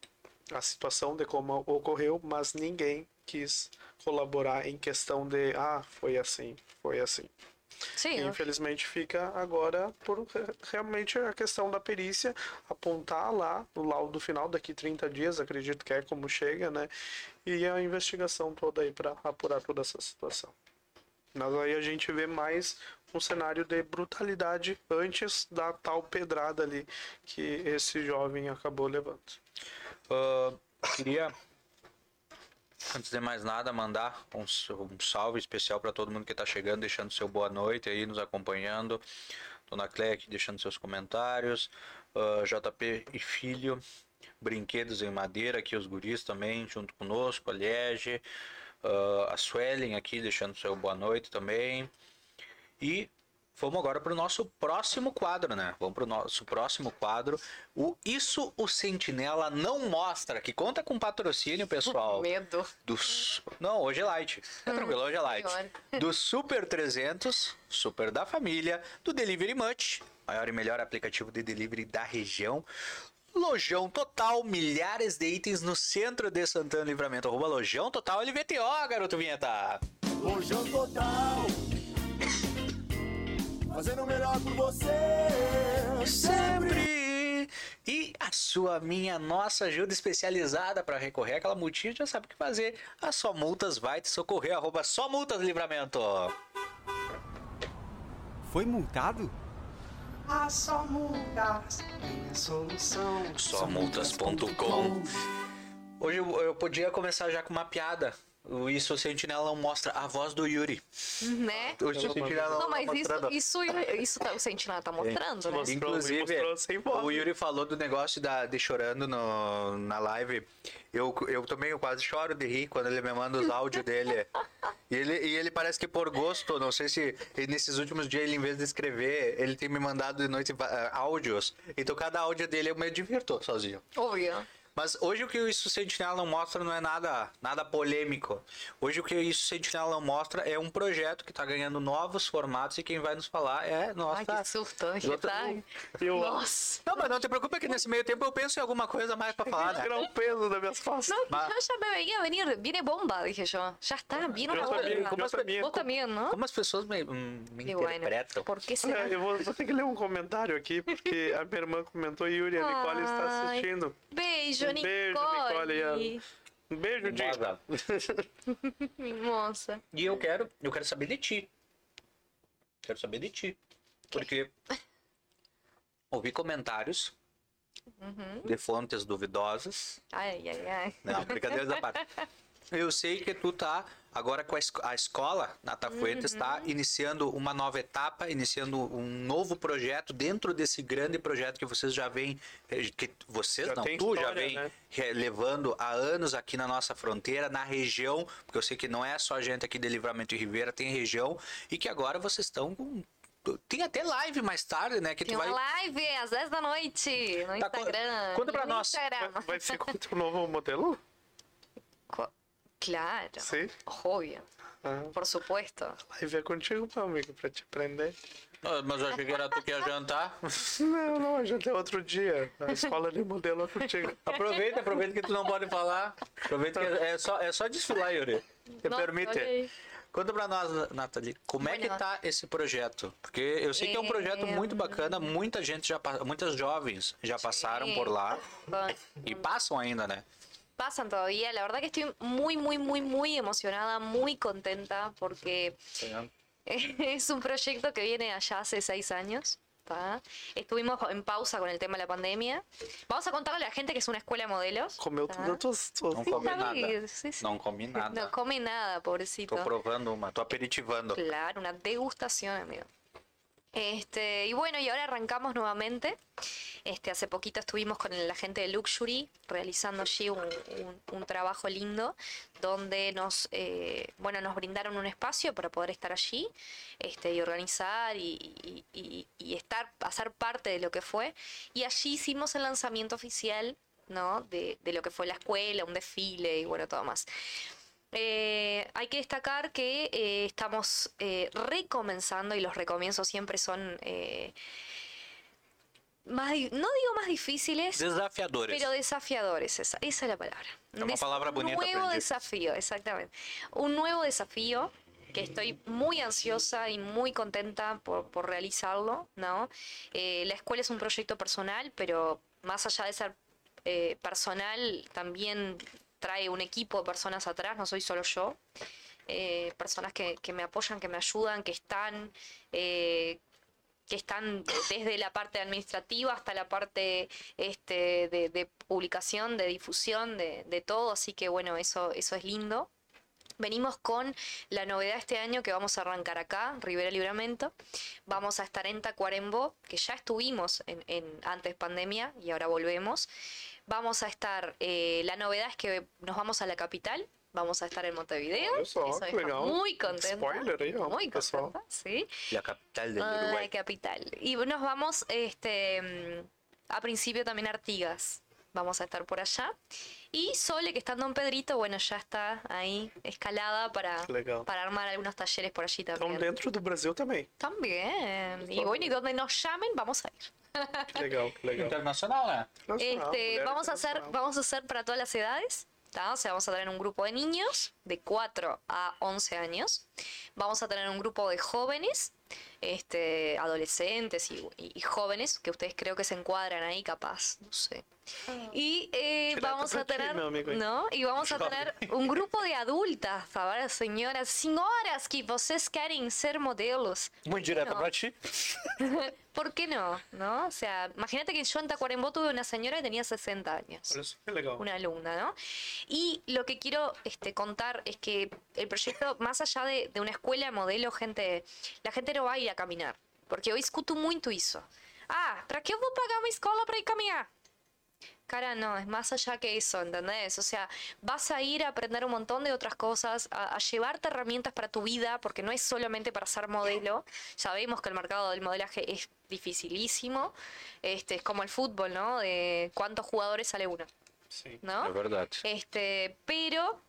a situação de como ocorreu, mas ninguém quis colaborar em questão de ah, foi assim, foi assim. Sim, E, infelizmente fica agora por re- realmente a questão da perícia apontar lá no laudo final daqui 30 dias, acredito que é como chega, né? E a investigação toda aí para apurar toda essa situação. Mas aí a gente vê mais um cenário de brutalidade antes da tal pedrada ali que esse jovem acabou levando. Ah, queria, antes de mais nada, mandar um, um salve especial para todo mundo que está chegando, deixando seu boa noite aí, nos acompanhando. Dona Cleia aqui deixando seus comentários. Ah, JP e Filho, Brinquedos em Madeira, aqui os guris também, junto conosco. A Liege, ah, a Suelen aqui deixando seu boa noite também. E Vamos agora para o nosso próximo quadro, né? Vamos para o nosso próximo quadro. O Isso o Sentinela não mostra, que conta com patrocínio, pessoal. Medo. Dos... Não, hoje é light. É tranquilo, hoje é light. Do Super 300, Super da Família, do Delivery Much, maior e melhor aplicativo de delivery da região. Lojão Total, milhares de itens no centro de Santana Livramento. Arroba Lojão Total LVTO, garoto vinheta. Lojão Total. Fazendo o melhor por você. Sempre! E a sua, minha, nossa ajuda especializada para recorrer àquela multinha já sabe o que fazer. A Só Multas vai te socorrer. Arroba Só Multas Livramento. Foi multado? A só multas tem a solução. Somultas.com Hoje eu, eu podia começar já com uma piada. O Isso o Sentinela não mostra a voz do Yuri. Né? O Isso Sentinela não, Não, mas isso, mostrando. isso, isso tá, o Sentinela tá mostrando, né? Mostrou, Inclusive, mostrou o né? Yuri falou do negócio da, de chorando no, na live. Eu, eu também eu quase choro de rir quando ele me manda os áudios dele. E ele, e ele parece que por gosto, não sei se ele, nesses últimos dias, ele, em vez de escrever, ele tem me mandado de noite ah, áudios. Então cada áudio dele eu me divirto sozinho. Óbvio. Mas hoje o que o Isso Sentinela não mostra não é nada, nada polêmico. Hoje o que o Isso Sentinela não mostra é um projeto que está ganhando novos formatos e quem vai nos falar é nossa. Ai, que susto. que Outra- tá... Eu Nossa. Não, mas não te preocupa que nesse meio tempo eu penso em alguma coisa mais para falar, né? tirar o peso das minhas costas. No, Ma- yo ya me veía venir, viene bomba, está, Yo una también, bomba. yo también. Vos también, ¿no? Como as pessoas me, hum, me interpretam. ¿Por qué será? É, eu vou, vou ter que ler um comentário aqui, porque a minha irmã comentou e Yuri, a Nicole está assistindo. Beijo, Um beijo, Nicole. Nicole, e Um beijo. Mimosa. E eu quero, eu quero saber de ti. Quero saber de ti. Porque ouvi comentários Uhum. de fontes duvidosas Ai, ai, ai. Não, brincadeira da parte. Eu sei que tu tá agora com a, es- a escola, Nata Fuentes, está Uhum. iniciando uma nova etapa, iniciando um novo projeto dentro desse grande projeto que vocês já vêm, eh, que vocês Já não, tu já história, vem né? levando há anos aqui na nossa fronteira, na região, porque eu sei que não é só gente aqui de Livramento e Ribeira, tem região, e que agora vocês estão com. Tem até live mais tarde, né? Que Tem tu vai. uma live às 10 da noite no Tá, Instagram. conta pra no nós. Instagram. Vai, vai ser com o novo modelo? Co- Claro. Sim. Obvio. Ah, Por supuesto. live é contigo, meu amigo, pra te aprender. Ah, Mas eu achei que era tu que ia jantar. Não, não, a gente é outro dia. A escola de modelo é contigo. Aproveita, aproveita que tu não pode falar. Aproveita que é só, é só desfilar, Yuri. Te Não, permite. Conta pra nós, Nathalie, como é que tá esse projeto? Porque eu sei que é um projeto É, muito bacana, muita gente já, muitas jovens já passaram por lá e passam ainda, né? Pasan todavía. La verdad que estoy muy, muy, muy, muy emocionada, muy contenta porque es un proyecto que viene allá hace seis años. ¿tá? Estuvimos en pausa con el tema de la pandemia. Vamos a contarle a la gente que es una escuela de modelos. Comeu tudo. Não come nada. Sí, sí. Não come No nada. come nada, pobrecito. Tô provando uma, tô aperitivando. Claro, una degustación, amigo. Este, y bueno, y ahora arrancamos nuevamente. Este, hace poquito estuvimos con la gente de Luxury realizando allí un, un- trabajo lindo donde nos, eh, bueno, nos brindaron un espacio para poder estar allí este, y organizar y, y- y- y estar, hacer parte de lo que fue. Y allí hicimos el lanzamiento oficial ¿no? de, de lo que fue la escuela, un desfile y bueno, todo más. Eh, hay que destacar que eh, estamos eh, recomenzando y los recomienzos siempre son más, no digo más difíciles, Desafiadores. pero desafiadores, esa, esa es la palabra. Es una Des- palabra un bonita, nuevo aprendí. desafío, exactamente. Un nuevo desafío que estoy muy ansiosa y muy contenta por, por realizarlo, ¿no? Eh, la escuela es un proyecto personal, pero más allá de ser eh, personal, también trae un equipo de personas atrás, no soy solo yo. Eh, personas que, me apoyan, que me ayudan, que están, eh, que están desde la parte administrativa hasta la parte este, de, publicación, de difusión, de, de todo. Así que bueno, eso, eso es lindo. Venimos con la novedad este año que vamos a arrancar acá, Rivera Libramento. Vamos a estar en Tacuarembó, que ya estuvimos en, en- antes pandemia y ahora volvemos. Vamos a estar, eh, la novedad es que nos vamos a la capital, Vamos a estar en Montevideo. Eso está legal. Muy contenta. Spoiler ó, Muy contenta, sí. E a capital del Ay, Uruguay. capital. Y nos vamos, este, a principio también a Artigas. Vamos a estar por allá. Y Sole, que está en Don Pedrito, bueno, ya está ahí escalada para, legal. para armar algunos talleres por allí también. dentro do Brasil também. También. Y bueno, y donde nos llamen, vamos a ir. Legal, legal. Internacional, Este, vamos a hacer, vamos a hacer para todas las edades. ¿tá? O sea, vamos a tener un grupo de niños de 4 a 11 años. Vamos a tener un grupo de jóvenes, este, adolescentes y, y- y jóvenes, que ustedes creo que se encuadran ahí capaz, no sé. Y eh, vamos a tener. ¿no? Y vamos a tener un grupo de adultas, ¿sabes? Señoras, senhoras que vocês querem ser modelos. Direto Não. pra ti. ¿Por qué no? ¿No? O sea, imagínate que yo en Tacuarembó tuve una señora que tenía 60 años una alumna, ¿no? Y lo que quiero este, contar es que el proyecto, más allá de, de una escuela de modelo, gente, la gente no va a ir a caminar. Porque eu escuto muito isso. Ah, ¿para qué eu vou pagar uma escola para ir caminhar? Cara, no, es más allá que eso, ¿entendés? O sea, vas a ir a aprender un montón de otras cosas, a, a llevarte herramientas para tu vida, porque no es solamente para ser modelo. Sabemos que el mercado del modelaje es dificilísimo. Este, es como el fútbol, ¿no? De cuántos jugadores sale uno, Sim. ¿no? É verdade. Este, pero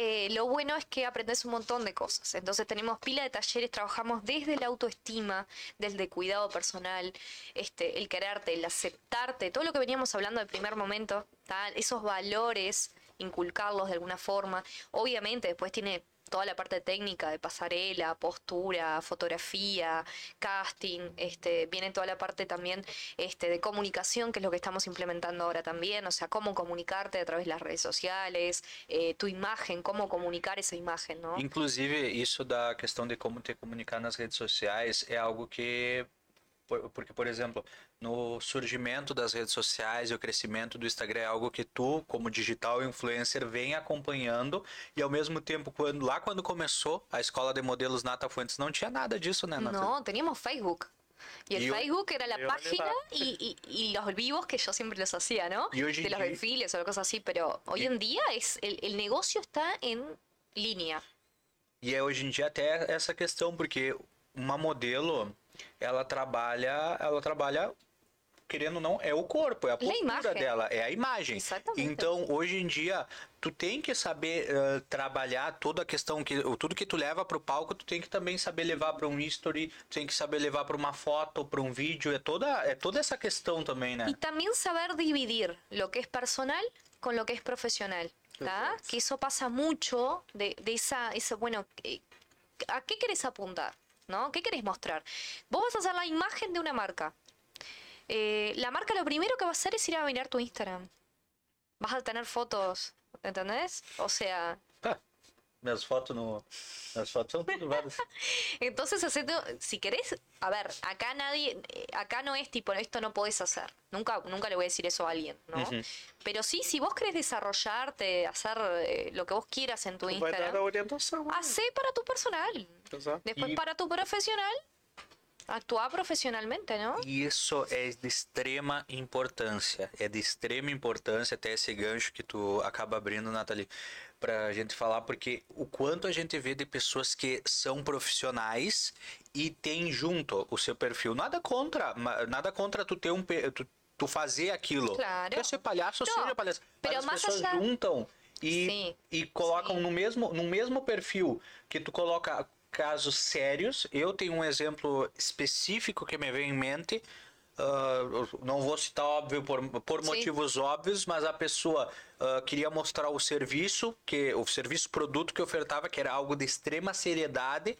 eh, lo bueno es que aprendes un montón de cosas. Entonces tenemos pila de talleres, trabajamos desde la autoestima, desde el cuidado personal, este, el quererte, el aceptarte, todo lo que veníamos hablando del primer momento, esos valores, inculcarlos de alguna forma. Obviamente después tiene toda la parte técnica de pasarela, postura, fotografía, casting, este, viene toda la parte también este, de comunicación, que es lo que estamos implementando ahora también, o sea, cómo comunicarte a través de las redes sociales, eh, tu imagen, cómo comunicar esa imagen, ¿no? Inclusive, isso da questão de como te comunicar nas redes sociais é algo que. Por- Porque, por exemplo, no surgimento das redes sociais e o crescimento do Instagram é algo que tu, como digital influencer, vem acompanhando e ao mesmo tempo, quando, lá quando começou a escola de modelos Nata Fuentes, não tinha nada disso, né, Nata? No, teníamos Facebook. Y el Y Facebook era la hoy página y, y- y los vivos que yo siempre los hacía, ¿no? De los día- desfiles o cosas así, pero hoy en día es el, el negocio está en línea. E é hoje em dia até essa questão, porque uma modelo, ela trabalha, ela trabalha querendo ou não, é o corpo, é a postura imagem. dela, é a imagem. Exatamente. Então, hoje em dia, tu tem que saber eh, trabalhar toda a questão que tudo que tu leva pro palco, tu tem que também saber levar para um history, tu tem que saber levar para uma foto, para um vídeo, é toda é toda essa questão também, né? Y también saber dividir lo que es personal con lo que es profesional. ¿tá? Que eso pasa mucho de, de esa, esa, bueno, eh, ¿a qué querés apuntar? ¿No? ¿Qué querés mostrar? Vos vas a hacer la imagen de una marca. Eh, la marca lo primero que va a hacer es ir a mirar tu Instagram. Vas a tener fotos, ¿entendés? O sea, Tá. Minhas fotos no minhas fotos são tudo várias. Entonces, hacete- si querés, a ver, acá nadie, eh, acá no es tipo, esto no podés hacer. Nunca, nunca le voy a decir eso a alguien, ¿no? Pero sí, si vos querés desarrollarte, hacer eh, lo que vos quieras en tu Instagram, hacé para tu personal. Después Y- para tu profesional, actúa profesionalmente, ¿no? E Isso é de extrema importância. É de extrema importância até esse gancho que tu acaba abrindo, Nathalie, pra gente falar, porque o quanto a gente vê de pessoas que são profissionais e tem junto o seu perfil. Nada contra, nada contra tu ter um tu, tu fazer aquilo. Claro. Quer ser palhaço, Não, seja palhaço. Mas as pessoas juntam e, Sim, e colocam sim. no mesmo, no mesmo perfil que tu coloca casos sérios. Eu tenho um exemplo específico que me vem em mente. eu não vou citar óbvio por, por Sim. motivos óbvios, mas a pessoa ah, queria mostrar o serviço, que o serviço produto que ofertava, que era algo de extrema seriedade,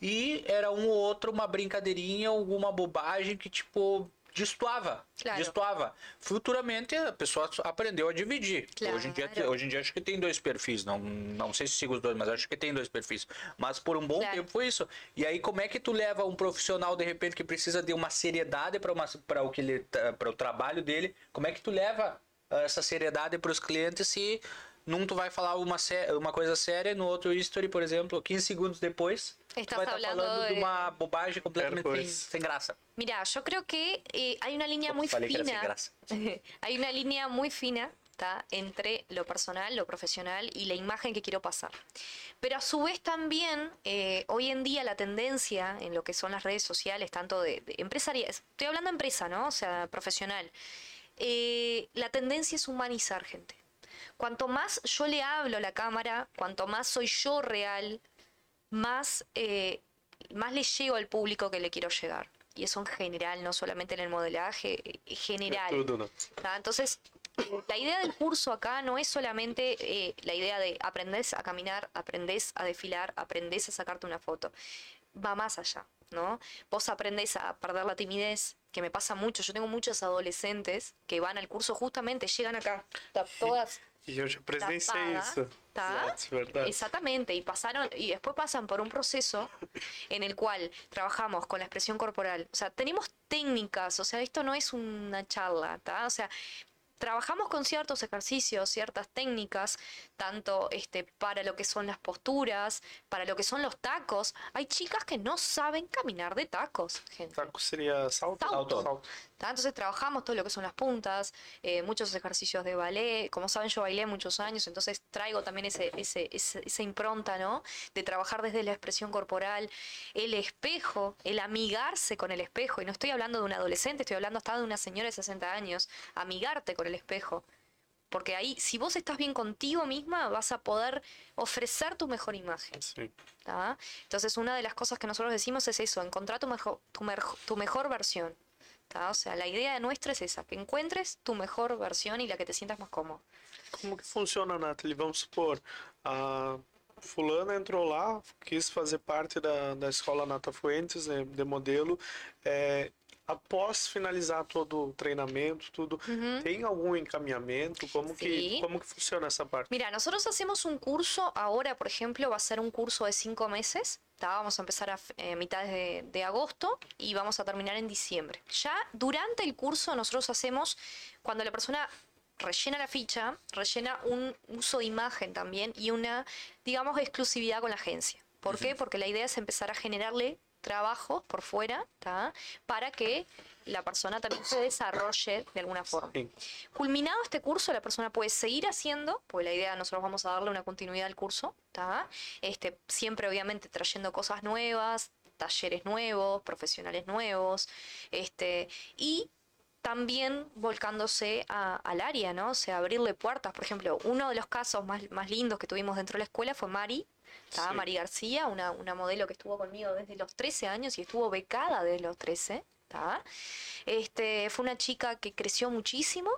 e era um ou outro uma brincadeirinha, alguma bobagem que tipo destoava, Claro. destoava. Futuramente a pessoa aprendeu a dividir. Hoje em dia Claro. Hoje em dia acho que tem dois perfis, não, não sei se sigo os dois, mas acho que tem dois perfis. Mas por um bom Claro. tempo foi isso. E aí como é que tu leva um profissional de repente que precisa de uma seriedade para o que ele para o trabalho dele? Como é que tu leva ah, essa seriedade para os clientes se num tu vai falar uma uma coisa séria, no outro history, por exemplo, 15 segundos depois, tu Estás vai estar hablando falando de de- uma bobagem completamente sem graça. Mira, yo creo que eh, hay una línea muy fina. hay una línea muy fina, ¿tá? entre lo personal, lo profesional y la imagen que quiero pasar. Pero a su vez también, eh, hoy en día la tendencia en lo que son las redes sociales, tanto de, de empresaria, estoy hablando de empresa, ¿no? O sea, profesional, eh, la tendencia es humanizar gente. Cuanto más yo le hablo a la cámara, cuanto más soy yo real, más, eh, más le llego al público que le quiero llegar. Y eso en general, no solamente en el modelaje, eh, general. ¿tá? Entonces, la idea del curso acá no es solamente eh, la idea de aprendés a caminar, aprendés a desfilar, aprendés a sacarte una foto. Va más allá, ¿no? Vos aprendés a perder la timidez, que me pasa mucho. Yo tengo muchos adolescentes que van al curso justamente, llegan acá, todas E eu já presenciei tapada, isso. tá? Verdade. Exactamente, y pasaron, y después pasan por un proceso en el cual trabajamos con la expresión corporal. O sea, tenemos técnicas, o sea, esto no es una charla, ¿tá? O sea, trabajamos con ciertos ejercicios, ciertas técnicas, tanto este, para lo que son las posturas, para lo que son los tacos. Hay chicas que no saben caminar de tacos, gente. Taco seria salto? Salto. ¿tá? Entonces trabajamos todo lo que son las puntas, eh, muchos ejercicios de ballet. Como saben, yo bailé muchos años, entonces traigo también ese, ese, ese- esa impronta, ¿no? De trabajar desde la expresión corporal, el espejo, el amigarse con el espejo. Y no estoy hablando de un adolescente, estoy hablando hasta de una señora de 60 años. Amigarte con el espejo. Porque ahí, si vos estás bien contigo misma, vas a poder ofrecer tu mejor imagen. ¿tá? Entonces, una de las cosas que nosotros decimos es eso, encontrar tu mejor, tu, tu mejor versión. ¿tá? O sea, la idea nuestra es esa, que encuentres tu mejor versión y la que te sientas más cómodo. Como que funciona, Nathalie? Vamos supor, a fulana entrou lá, quis fazer parte da, da escola Nata Fuentes, né, de modelo. É, após finalizar todo o treinamento, tudo, tem algum encaminhamento? Como que, Sí. como que funciona essa parte? Mira, nosotros hacemos un curso, ahora por ejemplo va a ser un curso de cinco meses, ¿tá? vamos a empezar a eh, mitades de, de agosto y vamos a terminar en diciembre. Ya durante el curso nosotros hacemos, cuando la persona rellena la ficha, rellena un uso de imagen también y una, digamos, exclusividad con la agencia. ¿Por qué? Porque la idea es empezar a generarle trabajos por fuera, ¿tá? para que la persona también se desarrolle de alguna forma. Culminado este curso, la persona puede seguir haciendo, pues la idea nosotros vamos a darle una continuidad al curso, ¿tá? Este, siempre obviamente trayendo cosas nuevas, talleres nuevos, profesionales nuevos, este, y también volcándose a- al área, ¿no? O sea, abrirle puertas. Por ejemplo, uno de los casos más, más lindos que tuvimos dentro de la escuela fue Mari, Sí. Mari García, una, una modelo que estuvo conmigo desde los 13 años y estuvo becada desde los 13, ¿tá? Este, fue una chica que creció muchísimo.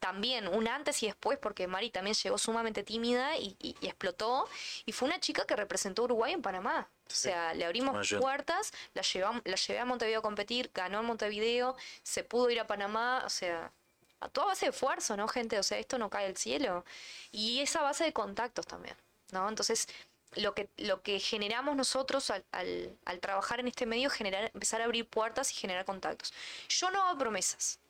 También un antes y después, porque Mari también llegó sumamente tímida y, y- y explotó. Y fue una chica que representó a Uruguay en Panamá. O sea, le abrimos puertas, la, llevamos, la llevé a Montevideo a competir, ganó en Montevideo, se pudo ir a Panamá, o sea, a toda base de esfuerzo, ¿no, gente? O sea, esto no cae del cielo. Y esa base de contactos también, ¿no? Entonces, lo que, lo que generamos nosotros al, al- al trabajar en este medio generar, empezar a abrir puertas y generar contactos. Yo no hago promesas.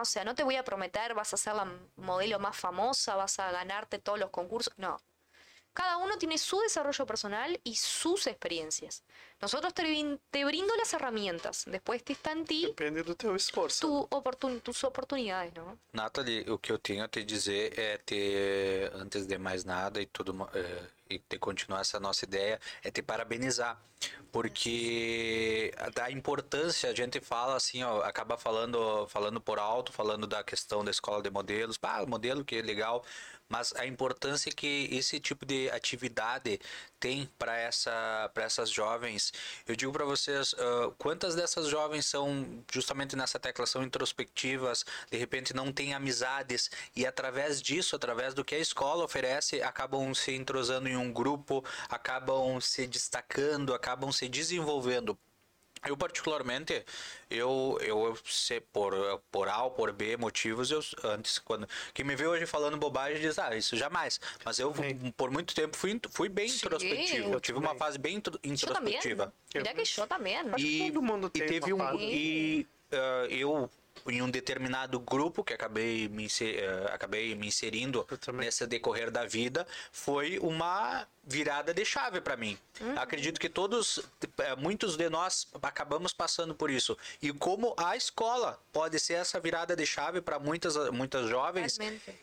O sea, no te voy a prometer, vas a ser la modelo más famosa, vas a ganarte todos los concursos. No. Cada uno tiene su desarrollo personal y sus experiencias. Nosotros te, te brindo las herramientas. Después está en ti Depende do teu esforço. tu oportun- tus oportunidades, ¿no? Nathalie, o que eu tenho a te dizer é ter, antes de mais nada e tudo é, e de continuar essa nossa ideia, é te parabenizar. Porque da importância, a gente fala assim, ó, acaba falando, falando por alto, falando da questão da escola de modelos, ah, modelo que é legal, mas a importância que esse tipo de atividade tem para essa essas jovens. Eu digo para vocês, ah, quantas dessas jovens são justamente nessa tecla são introspectivas, de repente não têm amizades e através disso, através do que a escola oferece, acabam se entrosando em um grupo, acabam se destacando, acabam se desenvolvendo. Eu particularmente, eu eu sei por por A ou por B motivos, eu antes quando quem me vê hoje falando bobagem diz, ah, isso jamais. Mas eu Sim. por muito tempo fui fui bem Sim, introspectivo. eu Eu tive uma fase bem intro- Yo también. introspectiva. Mirá que también. Acho que todo mundo e tem teve uma um fase. e ah, eu em um determinado grupo que acabei me, inse- eh, acabei me inserindo nesse decorrer da vida foi uma virada de chave para mim. Acredito que todos, eh, muitos de nós acabamos passando por isso. E como a escola pode ser essa virada de chave para muitas muitas jovens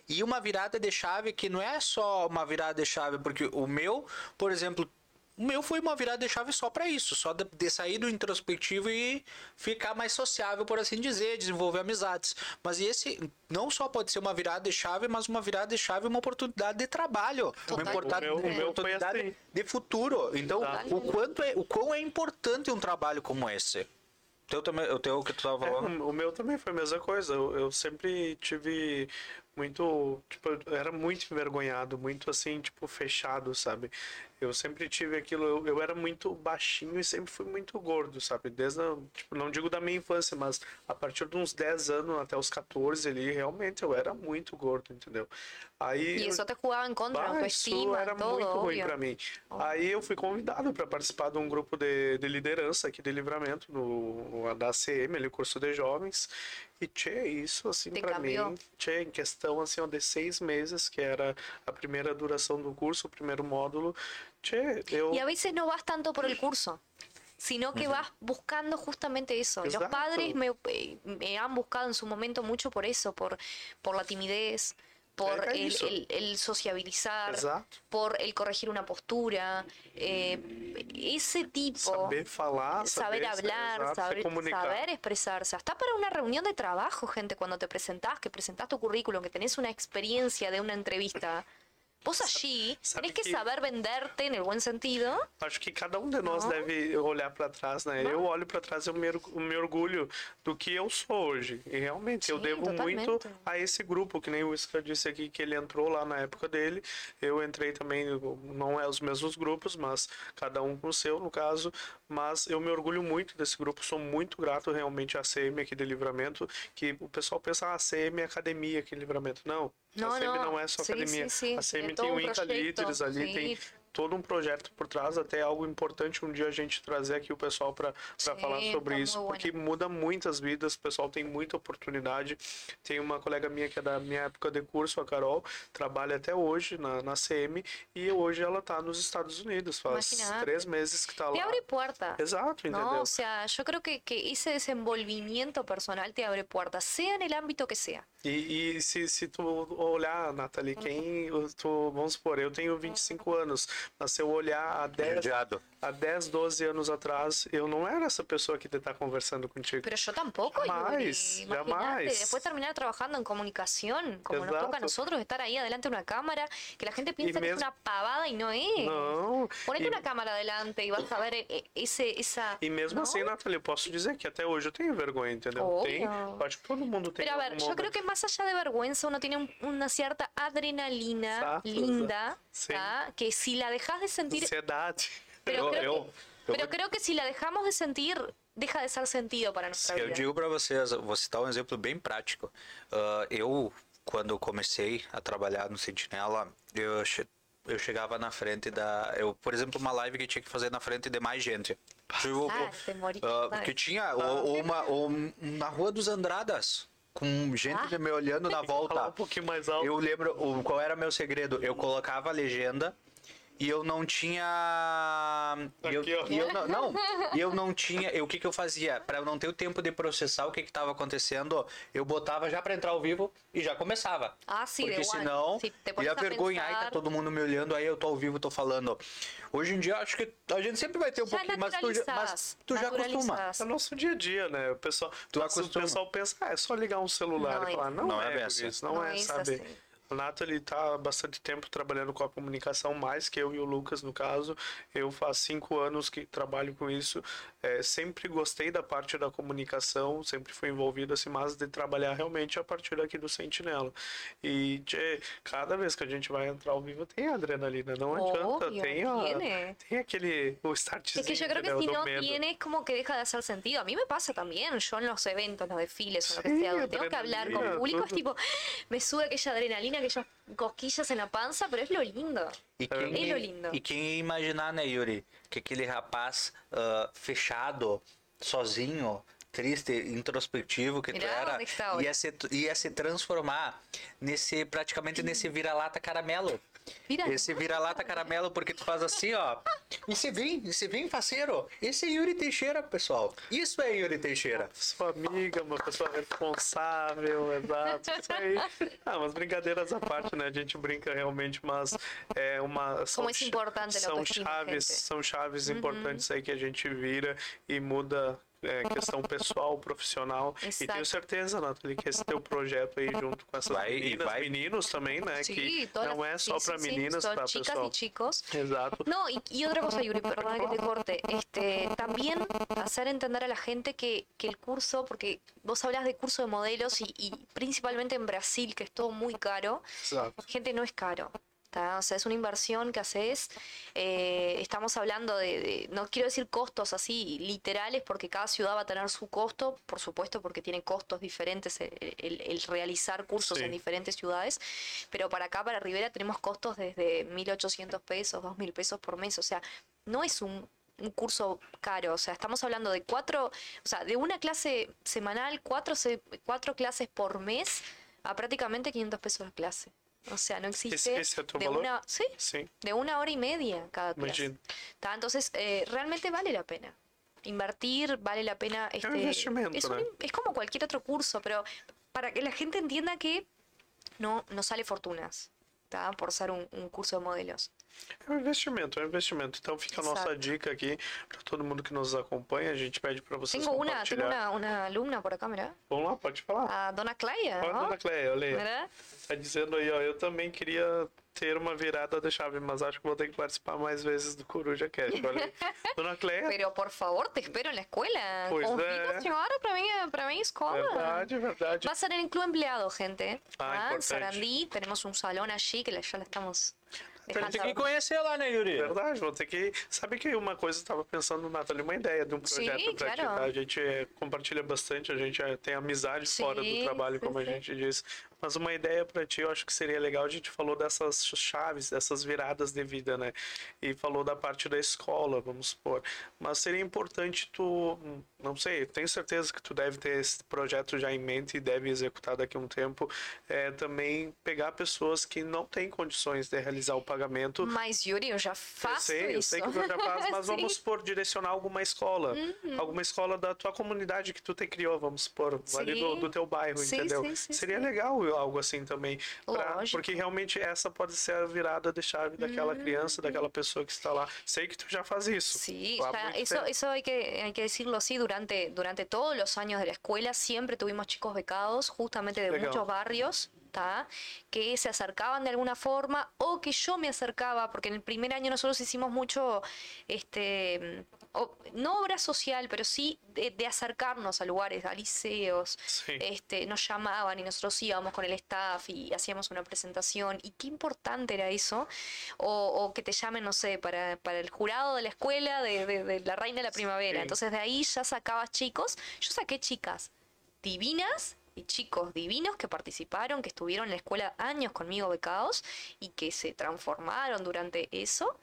e uma virada de chave que não é só uma virada de chave, porque o meu, por exemplo, o meu foi uma virada de chave só para isso, só de, de sair do introspectivo e ficar mais sociável, por assim dizer, desenvolver amizades. Mas esse não só pode ser uma virada de chave, mas uma virada de chave, uma oportunidade de trabalho, uma, O meu- uma meu foi oportunidade assim. de futuro. Então, o quanto é, o quão é importante um trabalho como esse? O teu também, o teu que tu tava É, falando? o o meu também foi a mesma coisa. Eu, eu sempre tive muito. Tipo, eu era muito envergonhado, muito assim, tipo, fechado, sabe? Eu sempre tive aquilo. Eu, eu era muito baixinho e sempre fui muito gordo, sabe? Desde. a- Tipo, não digo da minha infância, mas a partir de uns 10 anos até os 14 ali, realmente eu era muito gordo, entendeu? Aí. Y eso te jugaba en contra, Bah, autoestima, isso era todo, muito ruim obvio. pra mim. Aí eu fui convidado para participar de um grupo de, de liderança aqui de livramento no, da ACM, ali, o curso de jovens. E tchê, isso assim para mim, tchê, em questão assim ó, de seis meses, que era a primeira duração do curso, o primeiro módulo, Y a veces no vas tanto por el curso, sino que vas buscando justamente eso. Los Exacto. padres me, me han buscado en su momento mucho por eso, por, por la timidez, por el, eso. el- el sociabilizar, por el corregir una postura, eh, ese tipo. saber falar, saber saber, hablar, saber, comunicar. saber expresarse. Hasta para una reunión de trabajo, gente, cuando te presentás, que presentás tu currículum, que tenés una experiencia de una entrevista, vos allí sabe tenés que que- saber venderte en el buen sentido. Acho que cada um de nós Não. deve olhar para trás, né? Eu olho para trás e eu me, orgu- me orgulho do que eu sou hoje. E realmente eu devo totalmente. muito a esse grupo, que nem o Isca disse aqui que ele entrou lá na época dele. Eu entrei também, não é os mesmos grupos, mas cada um com o seu, no caso. Mas eu me orgulho muito desse grupo, sou muito grato realmente à CM aqui de Livramento, que o pessoal pensa, ah, a CM é academia aqui de Livramento. Não, Não, a CM não. não é só Sim, academia. sim, sim. A CM É tem o Inca Líderes ali, tem. Todo um projeto por trás, até algo importante um dia a gente trazer aqui o pessoal para falar sobre isso, porque muda muitas vidas, o pessoal tem muita oportunidade. Tem uma colega minha que é da minha época de curso, a Carol, trabalha até hoje na, na CM e hoje ela tá nos Estados Unidos, faz três meses que tá Te lá. abre puertas. Exato, entendeu? No, o sea, yo creo que, que ese desenvolvimiento personal te abre puertas, sea en el ámbito que sea. E, e se, se tu olhar, Nathalie, quem tu, vamos supor, eu tenho 25 anos, mas se eu olhar há 10, Judiado. há 10, 12 anos atrás, eu não era essa pessoa que está conversando contigo. Pero yo tampoco, Jamás, Yuri. Jamás. después terminar trabajando en comunicación, como nos toca a nosotros, estar ahí adelante de una cámara, que la gente piensa que es mes- una pavada y no es. Não. Ponete E, una cámara adelante vas a ver eh, esse, esa... e mesmo ¿no? assim, Nathalie, eu posso dizer que até hoje eu tenho vergonha, entendeu? Obvio. Tem, eu acho que todo mundo tem. Pero a ver, algum yo momento. creo que más allá de vergüenza, uno tiene un- una cierta adrenalina Exacto, linda, sí. ¿tá? que si la dejas de sentir... Ansiedade. Pero, Eu- creo, eu- que, eu pero creo que si la dejamos de sentir, deja de ser sentido para nuestra Eu digo para vocês, vou citar um exemplo bem prático. Ah, eu, quando comecei a trabalhar no Sentinela, eu, che- eu chegava na frente da. Eu, por exemplo, uma live que tinha que fazer na frente de mais gente. Tipo, Ah, te morí. ah, que tinha ou uma, ou na Rua dos Andradas, com gente Ah. me olhando na volta. um pouquinho mais alto. Eu lembro o, qual era meu segredo. Eu colocava a legenda e eu não tinha. eu, Aqui, ó. e eu não, não, e eu não tinha. Eu, o que, que eu fazia? Para eu não ter o tempo de processar o que estava acontecendo, eu botava já para entrar ao vivo e já começava. Ah, sí, Porque senão pones ia a vergonhar e tá pensar- todo mundo me olhando, aí eu tô ao vivo, tô falando. Hoje em dia, acho que a gente sempre vai ter um Já pouquinho, mas tu, já- mas tu já acostuma. É o nosso dia a dia, né? O pessoal, Tu o pessoal pensa, ah, é só ligar um celular Não e é. falar, não, Não é é, isso, não, Não é, é sabe? assim. O Nato, ele tá há bastante tempo trabalhando com a comunicação, mais que eu e o Lucas, no caso. Eu faz cinco anos que trabalho com isso. É, sempre gostei da parte da comunicação, sempre fui envolvido assim, mas de trabalhar realmente a partir daqui do Sentinela. E, tchê, cada vez que a gente vai entrar ao vivo, tem adrenalina, não adianta. Obvio, Tem, a, tem aquele, o startzinho, Es que yo creo que si no medo. tiene, como que deja de hacer sentido. A mí me pasa también, yo en los eventos, los desfiles, o lo que Sí, sea, donde tengo que hablar con público, es tipo, me sube aquella adrenalina, aquellas cosquillas en la panza, pero es lo lindo. E quem, É lo lindo. e quem ia imaginar, né, Yuri, que aquele rapaz ah, fechado, sozinho, triste, introspectivo que tu Mirá era, onde que tá ia se, ia se transformar nesse, praticamente nesse vira-lata caramelo. Mira, Esse vira-lata caramelo, porque tu faz assim, ó. E se vem, e se vem, faceiro. Esse é Yuri Teixeira, pessoal. Isso é Yuri Teixeira. Sua amiga, uma pessoa responsável, exato. Isso aí. Ah, mas brincadeiras à parte, né? A gente brinca realmente, mas é uma. São, Como é importante são chaves, são chaves importantes aí que a gente vira e muda. É, questão pessoal, profissional. E Exato. tenho certeza, Nathalie, que esse teu projeto aí junto com essas Vai- e meninas, vai- meninos também, né? Sí, que é só sí, para sí, meninas, para chicas pessoal. y chicos. Exato. No, y, y otra cosa, Yuri, perdona que te corte. Este, también hacer entender a la gente que, que el curso, porque vos hablas de curso de modelos y, y principalmente en Brasil, que es todo muy caro, Exato. gente no es caro. O sea, es una inversión que haces. eh, estamos hablando de, de- no quiero decir costos así literales, porque cada ciudad va a tener su costo, por supuesto, porque tiene costos diferentes el, el- el realizar cursos Sí. en diferentes ciudades. Pero para acá, para Rivera, tenemos costos desde 1.800 pesos, 2.000 pesos por mes. O sea, no es un, un curso caro. O sea, estamos hablando de cuatro, o sea, de una clase semanal, cuatro, cuatro clases por mes, a prácticamente 500 pesos la clase. O sea, no existe es tu de una, sí, de una hora y media cada clase. Entonces, eh, realmente vale la pena. Invertir, vale la pena. Este, es, un es como cualquier otro curso, pero para que la gente entienda que no, no sale fortunas ¿tá? por ser un, un curso de modelos. É um investimento, é um investimento. Então fica a nossa dica aqui para todo mundo que nos acompanha. A gente pede para vocês Tengo una, tengo compartilhar. una, una alumna por acá, mira. Vamos lá, pode falar. A Dona Claia, Olha, ¿no? dona Cleia, olha aí. ¿Verdad? Tá dizendo aí, ó, eu também queria ter uma virada de chave, mas acho que vou ter que participar mais vezes do Coruja Cast. Olha. Dona Cleia, Pero por favor, te espero en la escuela. Pues, Confía, eh. señora, para mí, para mí escola. verdade, verdade. Va a ser en el Club Empleado, gente. Ah, ¿ah? En importante. Sarandí tenemos un salón allí que ya la estamos dejando. Tem que conhecer lá, né, Yuri? Verdade, vou ter que. Sabe que uma coisa eu tava pensando, Nathalie, uma ideia de um projeto Sim, pra claro. A gente compartilha bastante, a gente eh, tem amizade Sim, fora do trabalho, sim, como a gente disse. Mas uma ideia pra ti, eu acho que seria legal. A gente falou dessas chaves, dessas viradas de vida, né? E falou da parte da escola, vamos supor. Mas seria importante tu, não sei, tenho certeza que tu deve ter esse projeto já em mente e deve executar daqui a um tempo. É, também pegar pessoas que não têm condições de realizar o pagamento Mas, Yuri, eu já eu faço sei, eu isso. sei que tu já faz, mas. Uhum. vamos supor, direcionar alguma escola. Alguma escola da tua comunidade que tu te criou, vamos supor, ali do, do teu bairro, Sim, entendeu? sim, sim, Seria sim. Algo assim também. pra- porque realmente essa pode ser a virada de chave daquela Uhum. criança, daquela pessoa que está lá. Sei que tu já faz isso. Sí, ya, muito eso, eso hay que, hay que decirlo así, durante, durante todos los años de la escuela siempre tuvimos chicos becados, justamente de Legal. muchos barrios, ¿tá? que se acercaban de alguna forma o que yo me acercaba, porque en el primer año nosotros hicimos mucho, este, o- no obra social, pero sí de, de acercarnos a lugares, a liceos, Sí. este, nos llamaban y nosotros íbamos con el staff y hacíamos una presentación. Y qué importante era eso. O, o que te llamen, no sé, para, para el jurado de la escuela de, de- de la Reina de la Primavera. Sí. Entonces de ahí ya sacabas chicos. Yo saqué chicas divinas y chicos divinos que participaron, que estuvieron en la escuela años conmigo becados y que se transformaron durante eso,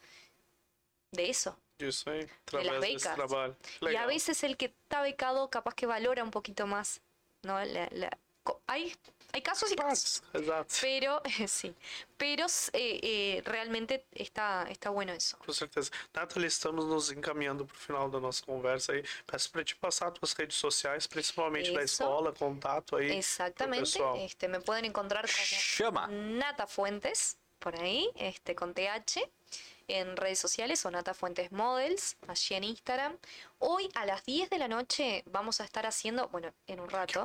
de eso. Isso aí, las através desse becas. trabalho. Y a veces el que está becado capaz que valora un poquito más, ¿no? La- la- hay, hay casos y casos, Faz, exato. pero sí, pero eh, eh, realmente está, está bueno eso. Com certeza. Nathalie, estamos nos encaminhando para o final da nossa conversa aí. Peço para te passar as tuas redes sociais, principalmente da Isso. escola, contato aí. pessoal. este, me pueden encontrar como Chama. Nata Fuentes, por ahí, este, con TH, en redes sociales o Nata Fuentes Models, allí en Instagram. Hoy a las 10 de la noche vamos a estar haciendo, bueno, en un rato.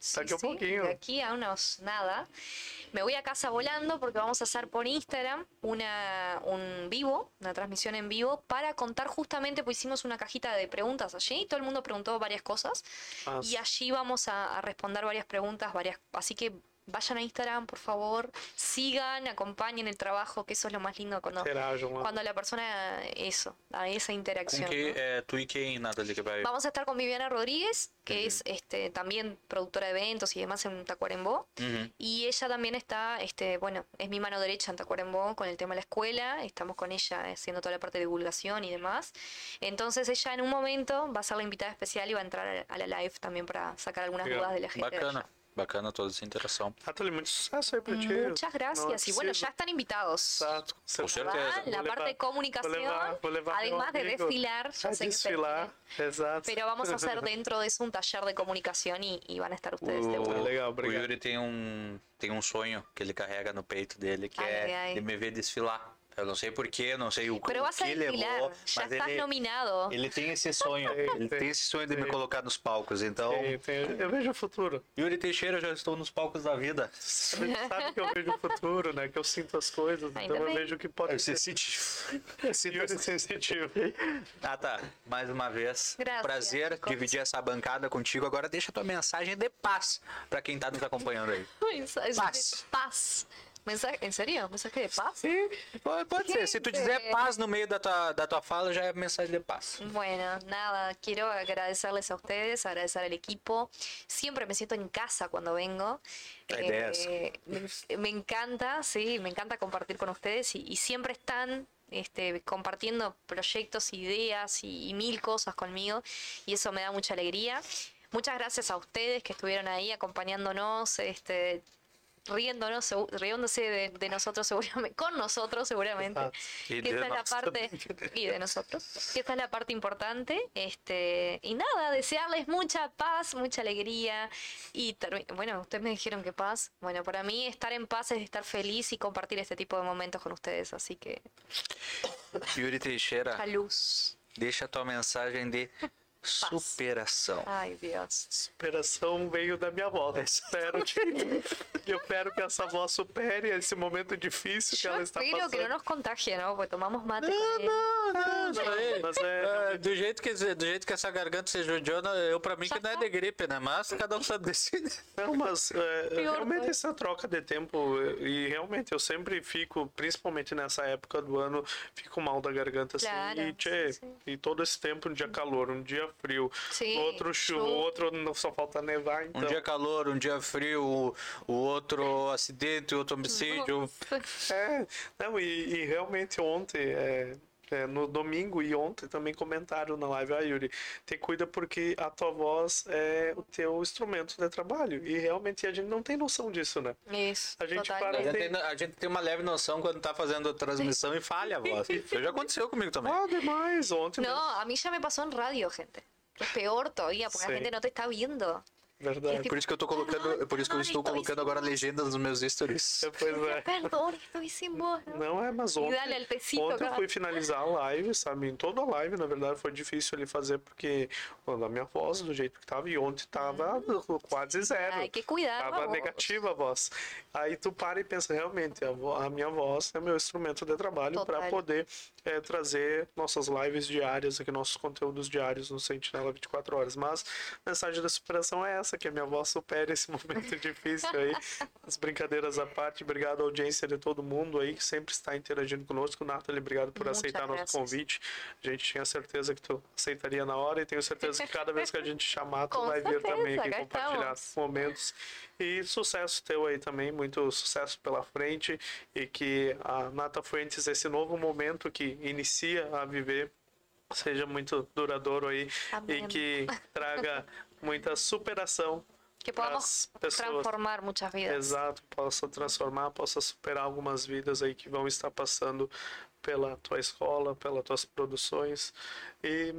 Sí. De aquí a unos nada. Me voy a casa volando porque vamos a hacer por Instagram una, un vivo, una transmisión en vivo, para contar justamente, pues hicimos una cajita de preguntas allí, y todo el mundo preguntó varias cosas, Ah, y allí vamos a, a responder varias preguntas, varias, así que vayan a Instagram, por favor, sigan, acompañen el trabajo, que eso es lo más lindo cuando, cuando la persona, eso, da esa interacción. ¿no? e vai. Vamos a estar con Viviana Rodríguez, que es este, también productora de eventos y demás en Tacuarembó. Y ella también está, este, bueno, es mi mano derecha en Tacuarembó con el tema de la escuela. Estamos con ella haciendo toda la parte de divulgación y demás. Entonces ella en un momento va a ser la invitada especial y va a entrar a- a la live también para sacar algunas dudas de la gente. de Bacana. Bacana toda essa interação. Nathalie, muito sucesso aí pra ti. Muchas é gracias. y bueno, possível. ya están invitados. Exato, com certeza. La parte levar- de comunicación, vou levar- vou levar además de desfilar, yo A sé que ustedes desfilar, exato. Pero vamos a hacer dentro de eso un taller de comunicación y, y van a estar ustedes de O, vuelta. Legal, o obrigado. Yuri tem um, tem um sonho que ele carrega no peito dele, que Ai, é ai. de me ver desfilar. Eu não sei porquê, não sei o, Pero o a que levou, ya mas estás ele, nominado. ele tem esse sonho. Ele tem esse sonho de me colocar nos palcos. Então, eu vejo o futuro. Yuri Teixeira, eu já estou nos palcos da vida. Sabe, sabe que eu vejo o futuro, né? Que eu sinto as coisas, Ainda então eu bem. vejo o que pode Você ser. sente. Yuri sensitivo. Ah, tá. Mais uma vez. Graças, Prazer chicos. dividir essa bancada contigo. Agora deixa tua mensagem de paz pra quem tá nos acompanhando aí. Mensaje Paz. de paz. Mensaje, ¿En serio? ¿Mensaje de paz? Sim, pode, pode ser. Se tu dizer paz no meio da tua, da tua fala, já é mensagem de paz. Bueno, nada, quiero agradecerles a ustedes, agradecer al equipo. Siempre me siento en casa cuando vengo. Eh, me, me encanta, sí, me encanta compartir con ustedes y, y siempre están este, compartiendo proyectos, ideas y, y mil cosas conmigo y eso me da mucha alegría. Muchas gracias a ustedes que estuvieron ahí acompañándonos, este, riéndonos, riéndose de, de nosotros seguramente, con nosotros seguramente. Y Que de esta es la parte y de nosotros. Que esta es la parte importante. Este, y nada, desearles mucha paz, mucha alegría. Y bueno, ustedes me dijeron que paz. Bueno, para mí estar en paz es estar feliz y compartir este tipo de momentos con ustedes. Así que Yuri Teixeira, luz. deixa tua mensagem de superação. Ay, Dios. Superação veio da minha avó. Eu espero que, eu espero que essa avó supere esse momento difícil que ela está espero que passando. nos contagie, ¿no? Porque tomamos mate. Não, aí. Mas é, É, do, jeito que, do jeito que essa garganta se judiona, eu pra mim Já que não é tá. de gripe, né? Mas cada um sabe decide. Não, mas é, Pior realmente essa troca de tempo e realmente eu sempre fico, principalmente nessa época do ano, fico mal da garganta assim. Claro, e, tchê, sim, sim. e todo esse tempo, um dia calor, um dia frio, Sim, outro chuva, chuva. outro só falta nevar, então. Um dia calor, um dia frio, o, o outro acidente, outro homicídio. É, não, e, e realmente ontem, é, é, no domingo e ontem também comentaram na live, ah, Yuri, te cuida porque a tua voz é o teu instrumento de trabalho. E realmente a gente não tem noção disso, né? Isso, A gente A para- totalmente. gente, tem, a gente tem uma leve noção quando tá fazendo a transmissão e falha a voz. Isso já aconteceu comigo também. Ah, demais, ontem. No, a mí ya me pasó en radio, gente. Es peor todavía, porque Sí. la gente no te está viendo. Verdade. Por isso que eu tô colocando, por isso que eu estou colocando agora legendas nos meus stories. Pois é. Perdón, estoy sin voz. ¿no? Não é, mas ontem, ontem eu fui finalizar a live, sabe? Em toda a live, na verdade, foi difícil ali fazer, porque quando a minha voz, do jeito que tava, e ontem tava quase zero. Hay que cuidar la Tava voz. negativa a voz. Aí tu para e pensa, realmente, a, vo- a minha voz é meu instrumento de trabalho para poder eh, trazer nossas lives diárias aqui, nossos conteúdos diários no Sentinela 24 horas. Mas a mensagem da superação é essa, que a minha voz supere esse momento difícil aí. As brincadeiras à parte, obrigado à audiência de todo mundo aí que sempre está interagindo conosco. Nathalie, obrigado por aceitar nosso gracias. convite. A gente tinha certeza que tu aceitaria na hora e tenho certeza que cada vez que a gente chamar, tu Com vai vir também certeza, aqui cá compartilhar momentos. E sucesso teu aí também, muito sucesso pela frente e que a Nata Fuentes, esse novo momento que inicia a viver, seja muito duradouro aí Amém. e que traga muita superação Que podamos transformar muchas vidas. Exato, possa transformar, possa superar algumas vidas aí que vão estar passando pela tua escola, pelas tuas produções. E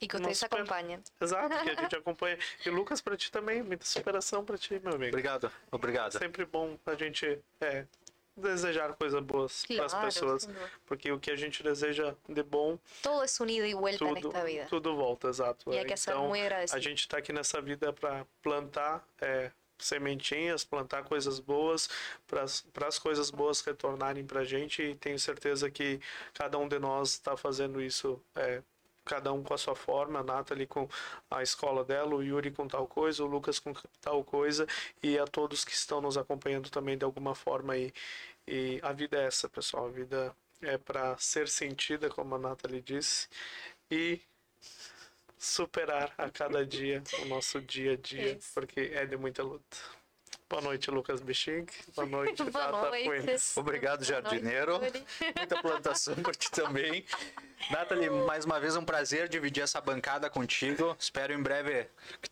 Y que super- acompañen. exato, que a gente acompanha. E Lucas, pra ti também, muita superação pra ti, meu amigo. Obrigado, obrigado. Sempre bom a gente é, desejar coisas boas para as Claro, pessoas, porque o que a gente deseja de bom, Todo es un ida y vuelta en tudo, esta vida. tudo volta, exato. E é. que Então, a gente está aqui nessa vida para plantar é, sementinhas, plantar coisas boas, para as coisas boas retornarem para a gente. E tenho certeza que cada um de nós está fazendo isso é, cada um com a sua forma, a Nathalie com a escola dela, o Yuri com tal coisa, o Lucas com tal coisa, e a todos que estão nos acompanhando também de alguma forma aí. E a vida é essa, pessoal, a vida é para ser sentida, como a Nathalie disse, e superar a cada dia o nosso dia a dia, Isso. porque é de muita luta. Boa noite, Lucas Biching. Boa noite, Boa Tata noite. Fuentes. Obrigado, noite, jardineiro. Muita plantação por ti também. Nathalie, mais uma vez um prazer dividir essa bancada contigo. Espero em breve que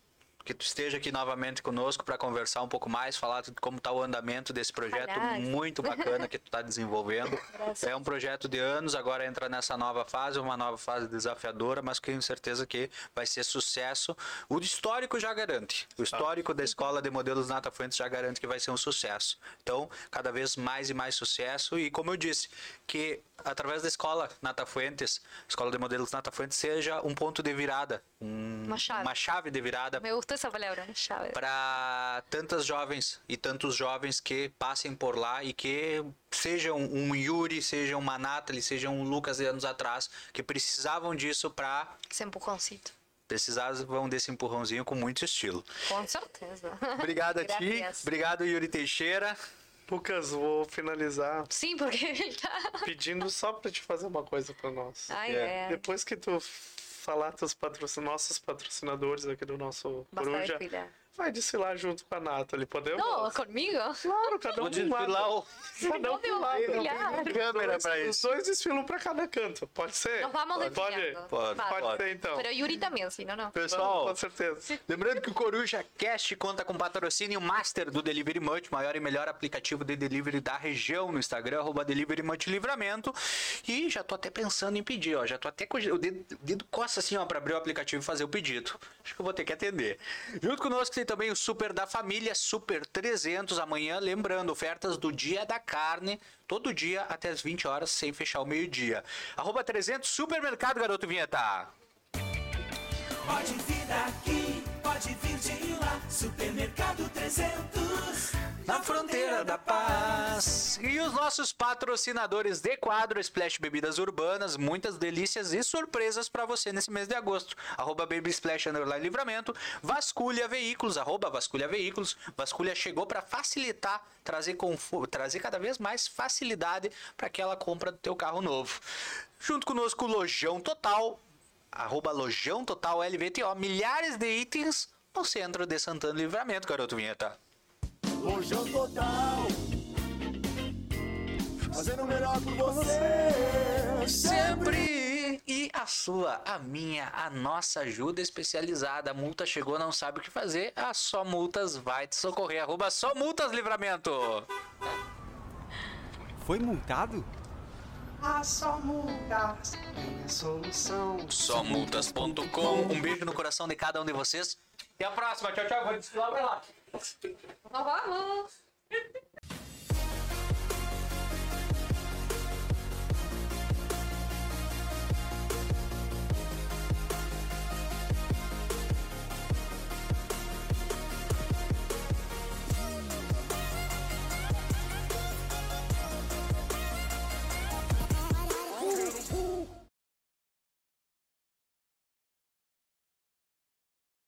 tu esteja aqui novamente conosco para conversar um pouco mais, falar de como está o andamento desse projeto Aliás. muito bacana que tu está desenvolvendo. Graças. É um projeto de anos, agora entra nessa nova fase, uma nova fase desafiadora, mas tenho certeza que vai ser sucesso. O histórico já garante. O histórico da Escola de Modelos Nata Fuentes já garante que vai ser um sucesso. Então, cada vez mais e mais sucesso. E como eu disse, que através da Escola Nata Fuentes, Escola de Modelos Nata Fuentes, seja um ponto de virada, um- Uma chave. uma chave de virada Me gusta esa palabra, chave. para tantas jovens e tantos jovens que passem por lá e que sejam um Yuri, sejam uma Nathalie, sejam um Lucas de anos atrás, que precisavam disso para Ese empujoncito. precisavam desse empurrãozinho com muito estilo. Con certeza. Obrigado a ti, obrigado Yuri Teixeira. Lucas, vou finalizar Sim, porque ele tá. pedindo só para te fazer uma coisa para nós. Ai, É. é. Depois que tu falar teus patrocin... nossos patrocinadores aqui do nosso Bastante Coruja, cuidado. Vai desfilar junto com a Nathalie, podemos? No, conmigo. Claro, cada um Vou de um lado. desfilar o Cada um ¿Dónde de um a lado. desfilar? câmera para Os isso. dois desfilam para cada canto, pode ser? Nos vamos Pode? desviando. Pode, Vale. Pode ser então. Pero Yuri también, si no, no. Pessoal, Com certeza. Lembrando que o Coruja Cast conta com patrocínio master do Delivery Munch, maior e melhor aplicativo de delivery da região no Instagram, arroba Delivery Munch Livramento. E já tô até pensando em pedir, ó. Já tô até com o dedo, dedo coça assim, ó, pra abrir o aplicativo e fazer o pedido. Acho que eu vou ter que atender. Junto conosco tem também o Super da Família, Super 300. Amanhã, lembrando, ofertas do Dia da Carne, todo dia até as 20 horas, sem fechar o meio-dia. Arroba 300 Supermercado, garoto vinheta. Pode vir daqui, pode vir de lá. Supermercado 300. Na fronteira da paz. E os nossos patrocinadores de quadro Splash Bebidas Urbanas, muitas delícias e surpresas para você nesse mês de agosto. Arroba Baby Splash Underline Livramento, Vasculha Veículos, arroba Vasculha Veículos. Vasculha chegou para facilitar, trazer, conforto, trazer cada vez mais facilidade para aquela compra do teu carro novo. Junto conosco, Lojão Total, arroba Lojão Total LVTO, milhares de itens no centro de Santana Livramento, garoto vinheta. Lojão total. Fazendo o melhor por você. Sempre! E a sua, a minha, a nossa ajuda especializada. A multa chegou, não sabe o que fazer. A Só Multas vai te socorrer. Arroba Só Multas Livramento. Foi multado? A só multas tem a solução. Somultas.com. Um beijo no coração de cada um de vocês. E a próxima. Tchau, tchau. Vou desfilar pra lá. Nos vamos.